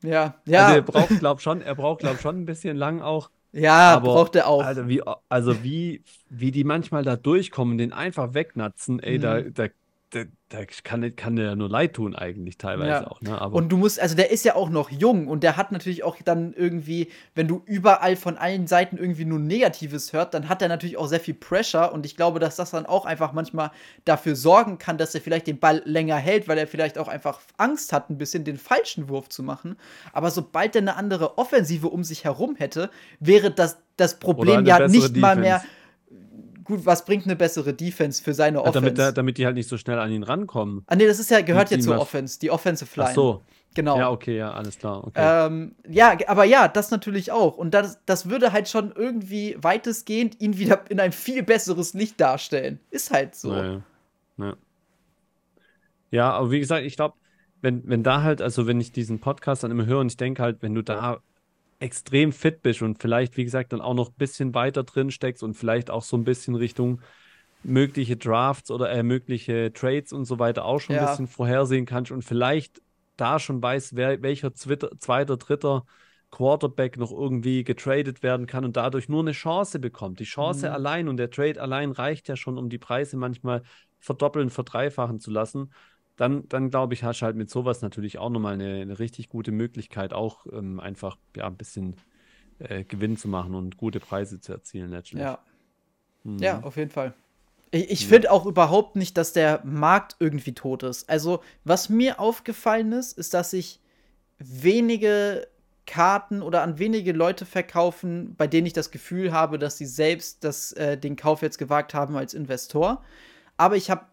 ja, ja. Also er braucht, glaub schon, er braucht, glaub schon ein bisschen lang auch. Ja, aber, braucht er auch. Alter, wie, also wie, wie die manchmal da durchkommen, den einfach wegnatzen, ey, mhm. da, da der, der kann, kann der nur leid tun, eigentlich teilweise ja. auch. Ne? Und du musst, also der ist ja auch noch jung und der hat natürlich auch dann irgendwie, wenn du überall von allen Seiten irgendwie nur Negatives hört, dann hat er natürlich auch sehr viel Pressure und ich glaube, dass das dann auch einfach manchmal dafür sorgen kann, dass er vielleicht den Ball länger hält, weil er vielleicht auch einfach Angst hat, ein bisschen den falschen Wurf zu machen. Aber sobald er eine andere Offensive um sich herum hätte, wäre das, das Problem ja nicht Defense. mal mehr gut, was bringt eine bessere Defense für seine Offense? Ja, damit, damit, die halt nicht so schnell an ihn rankommen. Ah, nee, das ist ja, gehört ja zur Offense, die Offensive Line. Ach so. Genau. Ja, okay, ja, alles klar. Okay. Ähm, ja, aber ja, das natürlich auch. Und das, das würde halt schon irgendwie weitestgehend ihn wieder in ein viel besseres Licht darstellen. Ist halt so. Ja, ja. ja aber wie gesagt, ich glaube, wenn, wenn da halt, also wenn ich diesen Podcast dann immer höre und ich denke halt, wenn du da extrem fit bist und vielleicht, wie gesagt, dann auch noch ein bisschen weiter drin steckst und vielleicht auch so ein bisschen Richtung mögliche Drafts oder äh, mögliche Trades und so weiter auch schon ja. ein bisschen vorhersehen kannst und vielleicht da schon weißt, wer, welcher Zwitter, zweiter, dritter Quarterback noch irgendwie getradet werden kann und dadurch nur eine Chance bekommt. Die Chance mhm. allein und der Trade allein reicht ja schon, um die Preise manchmal verdoppeln, verdreifachen zu lassen dann, dann glaube ich, hast du halt mit sowas natürlich auch nochmal eine, eine richtig gute Möglichkeit, auch ähm, einfach ja, ein bisschen äh, Gewinn zu machen und gute Preise zu erzielen, letztlich. Ja. Mhm. Ja, auf jeden Fall. Ich, ich finde auch überhaupt nicht, dass der Markt irgendwie tot ist. Also, was mir aufgefallen ist, ist, dass sich wenige Karten oder an wenige Leute verkaufen, bei denen ich das Gefühl habe, dass sie selbst das, äh, den Kauf jetzt gewagt haben als Investor. Aber ich habe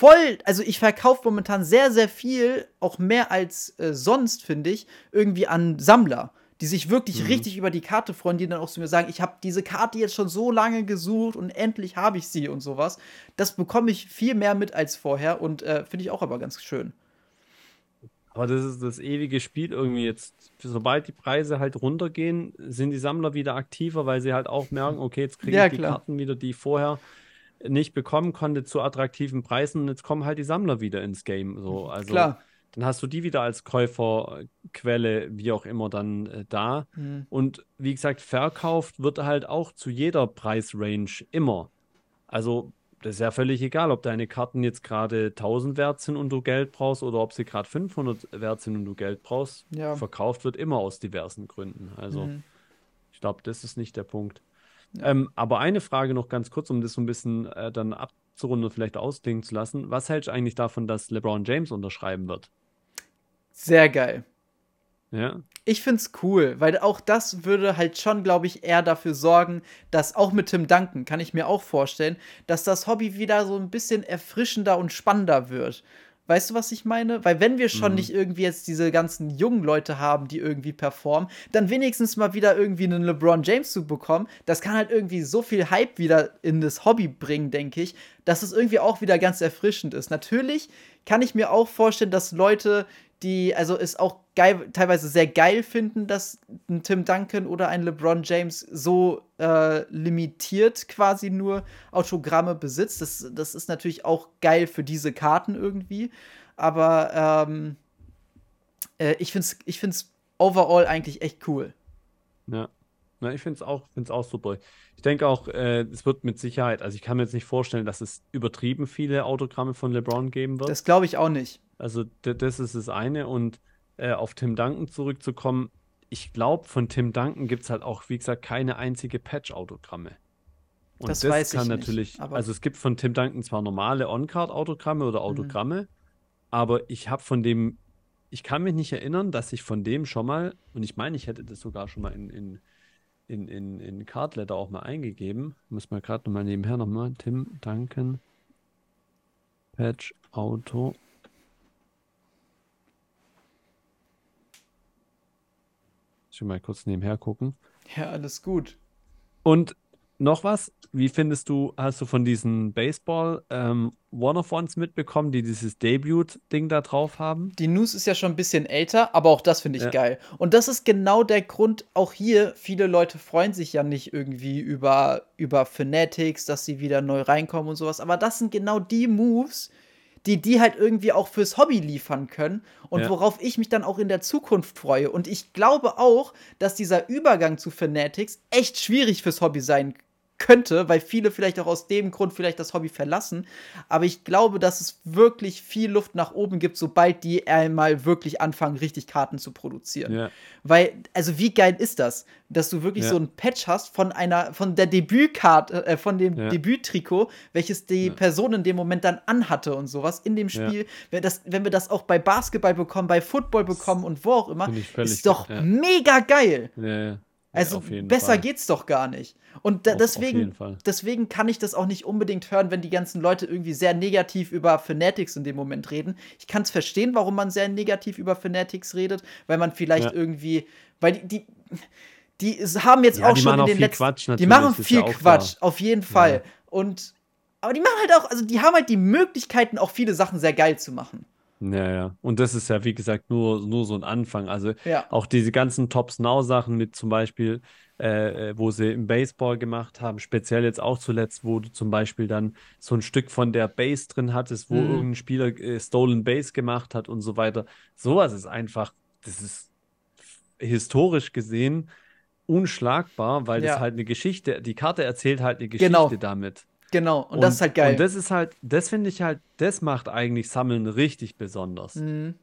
voll, also ich verkaufe momentan sehr, sehr viel, auch mehr als äh, sonst, finde ich, irgendwie an Sammler, die sich wirklich mhm. richtig über die Karte freuen, die dann auch zu mir sagen, ich habe diese Karte jetzt schon so lange gesucht und endlich habe ich sie und sowas. Das bekomme ich viel mehr mit als vorher und äh, finde ich auch aber ganz schön. Aber das ist das ewige Spiel irgendwie jetzt. Sobald die Preise halt runtergehen, sind die Sammler wieder aktiver, weil sie halt auch merken, okay, jetzt kriege ja, ich die klar. Karten wieder, die vorher nicht bekommen konnte zu attraktiven Preisen und jetzt kommen halt die Sammler wieder ins Game. So. Mhm. Also Klar. dann hast du die wieder als Käuferquelle, wie auch immer, dann äh, da. Mhm. Und wie gesagt, verkauft wird halt auch zu jeder Preisrange immer. Also das ist ja völlig egal, ob deine Karten jetzt gerade 1000 wert sind und du Geld brauchst oder ob sie gerade 500 wert sind und du Geld brauchst. Ja. Verkauft wird immer aus diversen Gründen. Also mhm. ich glaube, das ist nicht der Punkt. Ähm, aber eine Frage noch ganz kurz, um das so ein bisschen äh, dann abzurunden und vielleicht ausklingen zu lassen. Was hältst du eigentlich davon, dass LeBron James unterschreiben wird? Sehr geil. Ja. Ich find's cool, weil auch das würde halt schon, glaube ich, eher dafür sorgen, dass auch mit Tim Duncan, kann ich mir auch vorstellen, dass das Hobby wieder so ein bisschen erfrischender und spannender wird. Weißt du, was ich meine? Weil wenn wir schon mhm. nicht irgendwie jetzt diese ganzen jungen Leute haben, die irgendwie performen, dann wenigstens mal wieder irgendwie einen LeBron James zu bekommen, das kann halt irgendwie so viel Hype wieder in das Hobby bringen, denke ich, dass es irgendwie auch wieder ganz erfrischend ist. Natürlich kann ich mir auch vorstellen, dass Leute, die also es auch geil, teilweise sehr geil finden, dass ein Tim Duncan oder ein LeBron James so äh, limitiert quasi nur Autogramme besitzt. Das, das ist natürlich auch geil für diese Karten irgendwie. Aber ähm, äh, ich finde es ich find's overall eigentlich echt cool. Ja. Na, ich finde es auch, find's auch super. Ich denke auch, äh, es wird mit Sicherheit, also ich kann mir jetzt nicht vorstellen, dass es übertrieben viele Autogramme von LeBron geben wird. Das glaube ich auch nicht. Also das ist das eine. Und äh, auf Tim Duncan zurückzukommen, ich glaube, von Tim Duncan gibt es halt auch, wie gesagt, keine einzige Patch-Autogramme. Und das, das weiß kann ich natürlich, nicht, also es gibt von Tim Duncan zwar normale On-Card-Autogramme oder mhm. Autogramme, mhm. aber ich habe von dem, ich kann mich nicht erinnern, dass ich von dem schon mal, und ich meine, ich hätte das sogar schon mal in, in, in, in, in Cardletter auch mal eingegeben. Muss man gerade nochmal nebenher nochmal. Tim Duncan Patch Auto Ich will mal kurz nebenher gucken. Ja, alles gut. Und noch was? Wie findest du, hast du von diesen Baseball ähm, One of Ones mitbekommen, die dieses Debut-Ding da drauf haben? Die News ist ja schon ein bisschen älter, aber auch das finde ich ja. geil. Und das ist genau der Grund, auch hier, viele Leute freuen sich ja nicht irgendwie über, über Fanatics, dass sie wieder neu reinkommen und sowas. Aber das sind genau die Moves, die die halt irgendwie auch fürs Hobby liefern können und ja. worauf ich mich dann auch in der Zukunft freue. Und ich glaube auch, dass dieser Übergang zu Fanatics echt schwierig fürs Hobby sein kann könnte, weil viele vielleicht auch aus dem Grund vielleicht das Hobby verlassen. Aber ich glaube, dass es wirklich viel Luft nach oben gibt, sobald die einmal wirklich anfangen, richtig Karten zu produzieren. Ja. Weil, also wie geil ist das, dass du wirklich ja. so ein Patch hast von einer, von der Debütkarte, äh, von dem ja. Debüttrikot, welches die Person in dem Moment dann anhatte und sowas in dem Spiel. Wenn, das, wenn wir das auch bei Basketball bekommen, bei Football bekommen und wo auch immer, ist doch mega geil. Ja, ja. Also besser Fall. geht's doch gar nicht. Und da, auf, deswegen, auf deswegen kann ich das auch nicht unbedingt hören, wenn die ganzen Leute irgendwie sehr negativ über Fanatics in dem Moment reden. Ich kann es verstehen, warum man sehr negativ über Fanatics redet, weil man vielleicht ja. irgendwie, weil die, die, die haben jetzt ja, auch schon in den letzten, Quatsch, die machen viel ja Quatsch, klar. auf jeden Fall. Und aber die machen halt auch, also die haben halt die Möglichkeiten, auch viele Sachen sehr geil zu machen. Ja, ja. Und das ist ja, wie gesagt, nur, nur so ein Anfang. Also ja. auch diese ganzen Tops-Now-Sachen mit zum Beispiel, äh, äh, wo sie im Baseball gemacht haben, speziell jetzt auch zuletzt, wo du zum Beispiel dann so ein Stück von der Base drin hattest, wo mhm. irgendein Spieler äh, Stolen Base gemacht hat und so weiter. Sowas ist einfach, das ist historisch gesehen unschlagbar, weil ja. das halt eine Geschichte, die Karte erzählt halt eine genau. Geschichte genau. damit. Genau, und, und, das ist halt geil. Und das ist halt, das finde ich halt, das macht eigentlich Sammeln richtig besonders. Mhm.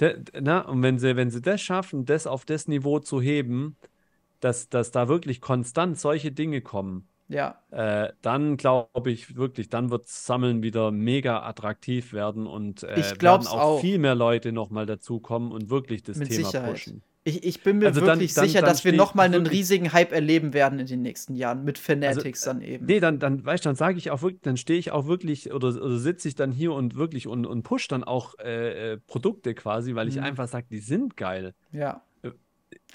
De, na, und wenn sie, wenn sie das schaffen, das auf das Niveau zu heben, dass, dass da wirklich konstant solche Dinge kommen, ja. Äh, dann glaube ich wirklich, dann wird Sammeln wieder mega attraktiv werden und äh, werden auch, auch, viel mehr Leute nochmal dazukommen und wirklich das Mit Thema Sicherheit. pushen. Ich, ich bin mir also wirklich dann, sicher, dann, dann dass wir nochmal einen riesigen Hype erleben werden in den nächsten Jahren mit Fanatics also, dann eben. Nee, dann, dann weißt du, dann sage ich auch wirklich, dann stehe ich auch wirklich oder, oder sitze ich dann hier und wirklich und, und push dann auch äh, äh Produkte quasi, weil ich mhm. einfach sage, die sind geil. Ja. Äh,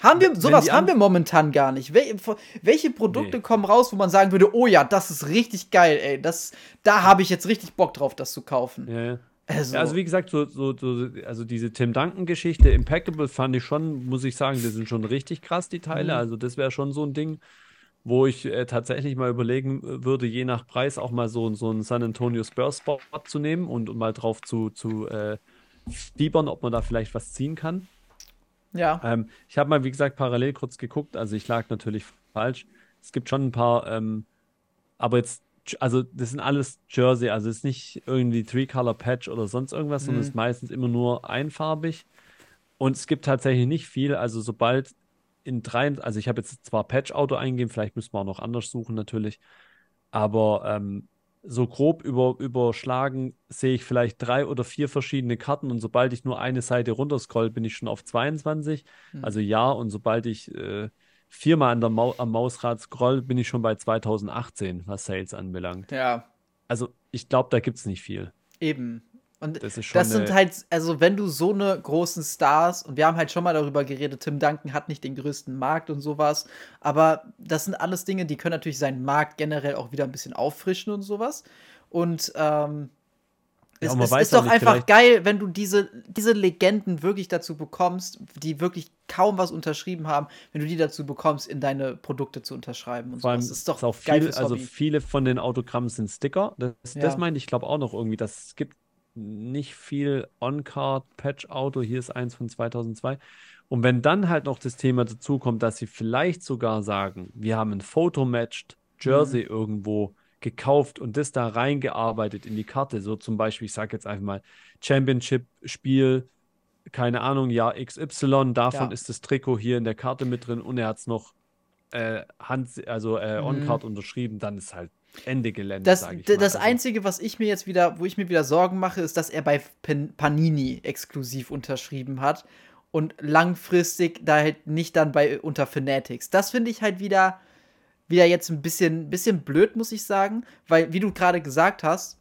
haben wir, sowas haben wir momentan gar nicht. Wel welche Produkte nee. kommen raus, wo man sagen würde, oh ja, das ist richtig geil, ey. Das, da habe ich jetzt richtig Bock drauf, das zu kaufen. Ja, ja. Also, ja, also wie gesagt, so, so, so, also diese Tim Duncan-Geschichte, Impeccable fand ich schon, muss ich sagen, die sind schon richtig krass, die Teile. Mhm. Also das wäre schon so ein Ding, wo ich äh, tatsächlich mal überlegen würde, je nach Preis auch mal so, so einen San Antonio Spurs Spot zu nehmen und, und mal drauf zu, zu äh, fiebern, ob man da vielleicht was ziehen kann. Ja. Ähm, ich habe mal, wie gesagt, parallel kurz geguckt, also ich lag natürlich falsch. Es gibt schon ein paar, ähm, aber jetzt also das sind alles Jersey, also es ist nicht irgendwie Three-Color-Patch oder sonst irgendwas, mhm. sondern es ist meistens immer nur einfarbig. Und es gibt tatsächlich nicht viel, also sobald in drei, also ich habe jetzt zwar Patch-Auto eingegeben, vielleicht müssen wir auch noch anders suchen natürlich, aber ähm, so grob über, überschlagen sehe ich vielleicht drei oder vier verschiedene Karten und sobald ich nur eine Seite runterscroll, bin ich schon auf 22, mhm. also ja, und sobald ich äh, viermal an der Mau am Mausrad scroll, bin ich schon bei 2018, was Sales anbelangt. Ja. Also ich glaube, da gibt es nicht viel. Eben. Und das, das sind halt, also wenn du so eine großen Stars, und wir haben halt schon mal darüber geredet, Tim Duncan hat nicht den größten Markt und sowas, aber das sind alles Dinge, die können natürlich seinen Markt generell auch wieder ein bisschen auffrischen und sowas. Und ähm, ja, es, es ist doch einfach geil, wenn du diese, diese Legenden wirklich dazu bekommst, die wirklich kaum was unterschrieben haben, wenn du die dazu bekommst, in deine Produkte zu unterschreiben. Und Vor allem, das ist doch ist auch geil viel, Also viele von den Autogrammen sind Sticker. Das, ja. das meine ich, glaube auch noch irgendwie. Das gibt nicht viel On-Card-Patch-Auto. Hier ist eins von 2002. Und wenn dann halt noch das Thema dazu kommt, dass sie vielleicht sogar sagen, wir haben ein Photo-Matched Jersey mhm. irgendwo gekauft und das da reingearbeitet in die Karte. So zum Beispiel, ich sage jetzt einfach mal, Championship-Spiel, keine Ahnung, Jahr XY, davon ja. ist das Trikot hier in der Karte mit drin und er hat es noch äh, Hand, also äh, mhm. On-Card unterschrieben, dann ist halt Ende Gelände. Das, das also. Einzige, was ich mir jetzt wieder, wo ich mir wieder Sorgen mache, ist, dass er bei Panini exklusiv unterschrieben hat und langfristig da halt nicht dann bei unter Fanatics. Das finde ich halt wieder wieder jetzt ein bisschen, bisschen blöd, muss ich sagen, weil, wie du gerade gesagt hast,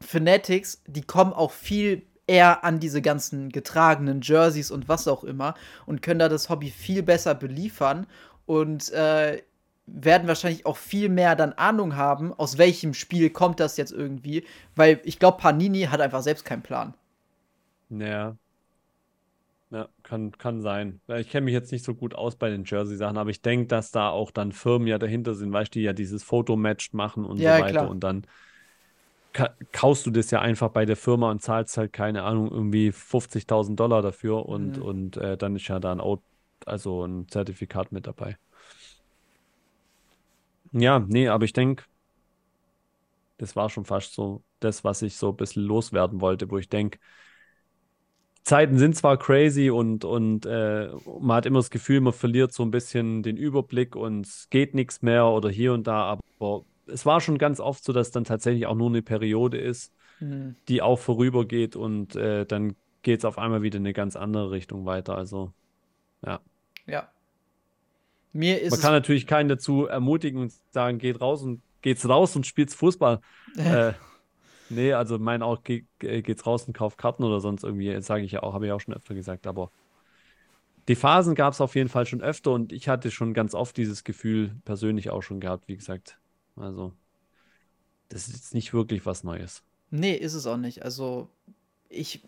Fanatics, die kommen auch viel eher an diese ganzen getragenen Jerseys und was auch immer und können da das Hobby viel besser beliefern und äh, werden wahrscheinlich auch viel mehr dann Ahnung haben, aus welchem Spiel kommt das jetzt irgendwie, weil ich glaube, Panini hat einfach selbst keinen Plan. Ja, ja, kann, kann sein. Ich kenne mich jetzt nicht so gut aus bei den Jersey-Sachen, aber ich denke, dass da auch dann Firmen ja dahinter sind, weißt du, die ja dieses Fotomatch machen und ja, so weiter. Klar. Und dann kaufst du das ja einfach bei der Firma und zahlst halt, keine Ahnung, irgendwie 50.000 Dollar dafür und, mhm. und äh, dann ist ja da ein, Out, also ein Zertifikat mit dabei. Ja, nee, aber ich denke, das war schon fast so das, was ich so ein bisschen loswerden wollte, wo ich denke, Zeiten sind zwar crazy und, und äh, man hat immer das Gefühl, man verliert so ein bisschen den Überblick und es geht nichts mehr oder hier und da, aber es war schon ganz oft so, dass dann tatsächlich auch nur eine Periode ist, mhm. die auch vorübergeht und äh, dann geht es auf einmal wieder in eine ganz andere Richtung weiter. Also, ja. Ja. Mir ist Man kann natürlich keinen dazu ermutigen und sagen, geht raus und geht's raus und spielt Fußball. äh, nee, also mein auch geht, geht's raus und kauft Karten oder sonst irgendwie, sage ich ja auch, habe ich auch schon öfter gesagt, aber die Phasen gab es auf jeden Fall schon öfter und ich hatte schon ganz oft dieses Gefühl persönlich auch schon gehabt, wie gesagt. Also, das ist jetzt nicht wirklich was Neues. Nee, ist es auch nicht. Also, ich,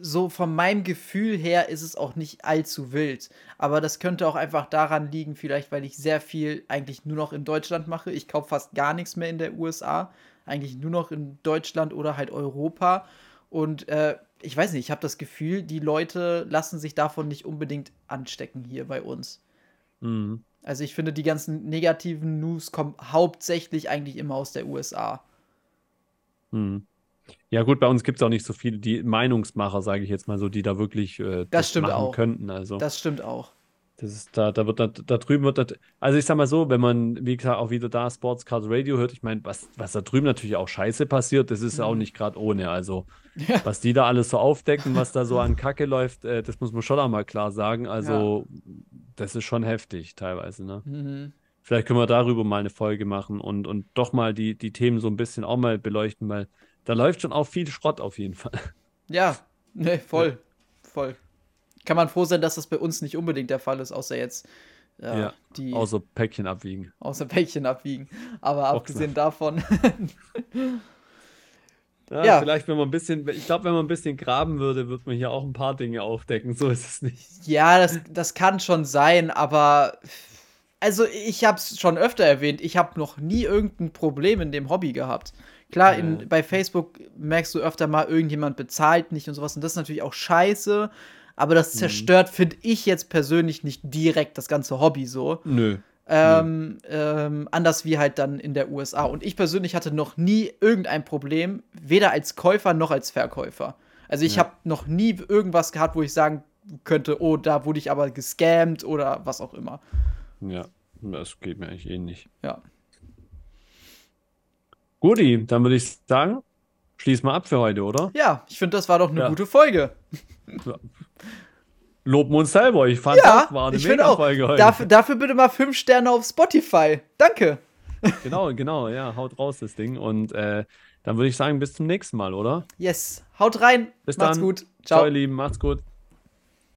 so von meinem Gefühl her ist es auch nicht allzu wild. Aber das könnte auch einfach daran liegen, vielleicht, weil ich sehr viel eigentlich nur noch in Deutschland mache. Ich kaufe fast gar nichts mehr in der USA. Eigentlich nur noch in Deutschland oder halt Europa. Und äh, ich weiß nicht, ich habe das Gefühl, die Leute lassen sich davon nicht unbedingt anstecken hier bei uns. Mhm. Also ich finde, die ganzen negativen News kommen hauptsächlich eigentlich immer aus der USA. Mhm. Ja, gut, bei uns gibt es auch nicht so viele, die Meinungsmacher, sage ich jetzt mal so, die da wirklich äh, das, das stimmt machen auch. könnten. Also. Das stimmt auch. Das ist, da, da wird da, da drüben wird das, also ich sag mal so, wenn man, wie gesagt, auch wieder da Sportscast Radio hört, ich meine, was, was da drüben natürlich auch scheiße passiert, das ist mhm. auch nicht gerade ohne. Also, ja. was die da alles so aufdecken, was da so an Kacke läuft, äh, das muss man schon auch mal klar sagen. Also, ja. das ist schon heftig teilweise, ne? Mhm. Vielleicht können wir darüber mal eine Folge machen und, und doch mal die, die Themen so ein bisschen auch mal beleuchten, weil da läuft schon auch viel Schrott auf jeden Fall. Ja, ne, voll. Ja. Voll. Kann man froh sein, dass das bei uns nicht unbedingt der Fall ist, außer jetzt ja, ja die. Außer Päckchen abwiegen. Außer Päckchen abwiegen. Aber Boxen. abgesehen davon. ja, ja, vielleicht, wenn man ein bisschen, ich glaube, wenn man ein bisschen graben würde, würde man hier auch ein paar Dinge aufdecken. So ist es nicht. Ja, das, das kann schon sein, aber. Also, ich habe es schon öfter erwähnt, ich habe noch nie irgendein Problem in dem Hobby gehabt. Klar, in, bei Facebook merkst du öfter mal, irgendjemand bezahlt nicht und sowas. Und das ist natürlich auch scheiße. Aber das mhm. zerstört, mhm. finde ich jetzt persönlich nicht direkt das ganze Hobby so. Nö. Ähm, ähm, anders wie halt dann in der USA. Und ich persönlich hatte noch nie irgendein Problem, weder als Käufer noch als Verkäufer. Also ich ja. habe noch nie irgendwas gehabt, wo ich sagen könnte, oh, da wurde ich aber gescammt oder was auch immer. Ja, das geht mir eigentlich ähnlich. Ja. Guti, dann würde ich sagen, schließ mal ab für heute, oder? Ja, ich finde, das war doch eine ja. gute Folge. Loben uns selber. Ich fand ja, das war eine ich mega auch. Folge heute. Dafür, dafür bitte mal fünf Sterne auf Spotify. Danke. Genau, genau, ja, haut raus das Ding. Und äh, dann würde ich sagen, bis zum nächsten Mal, oder? Yes. Haut rein. Bis macht's dann. gut. Ciao. Ciao, ihr Lieben. Macht's gut.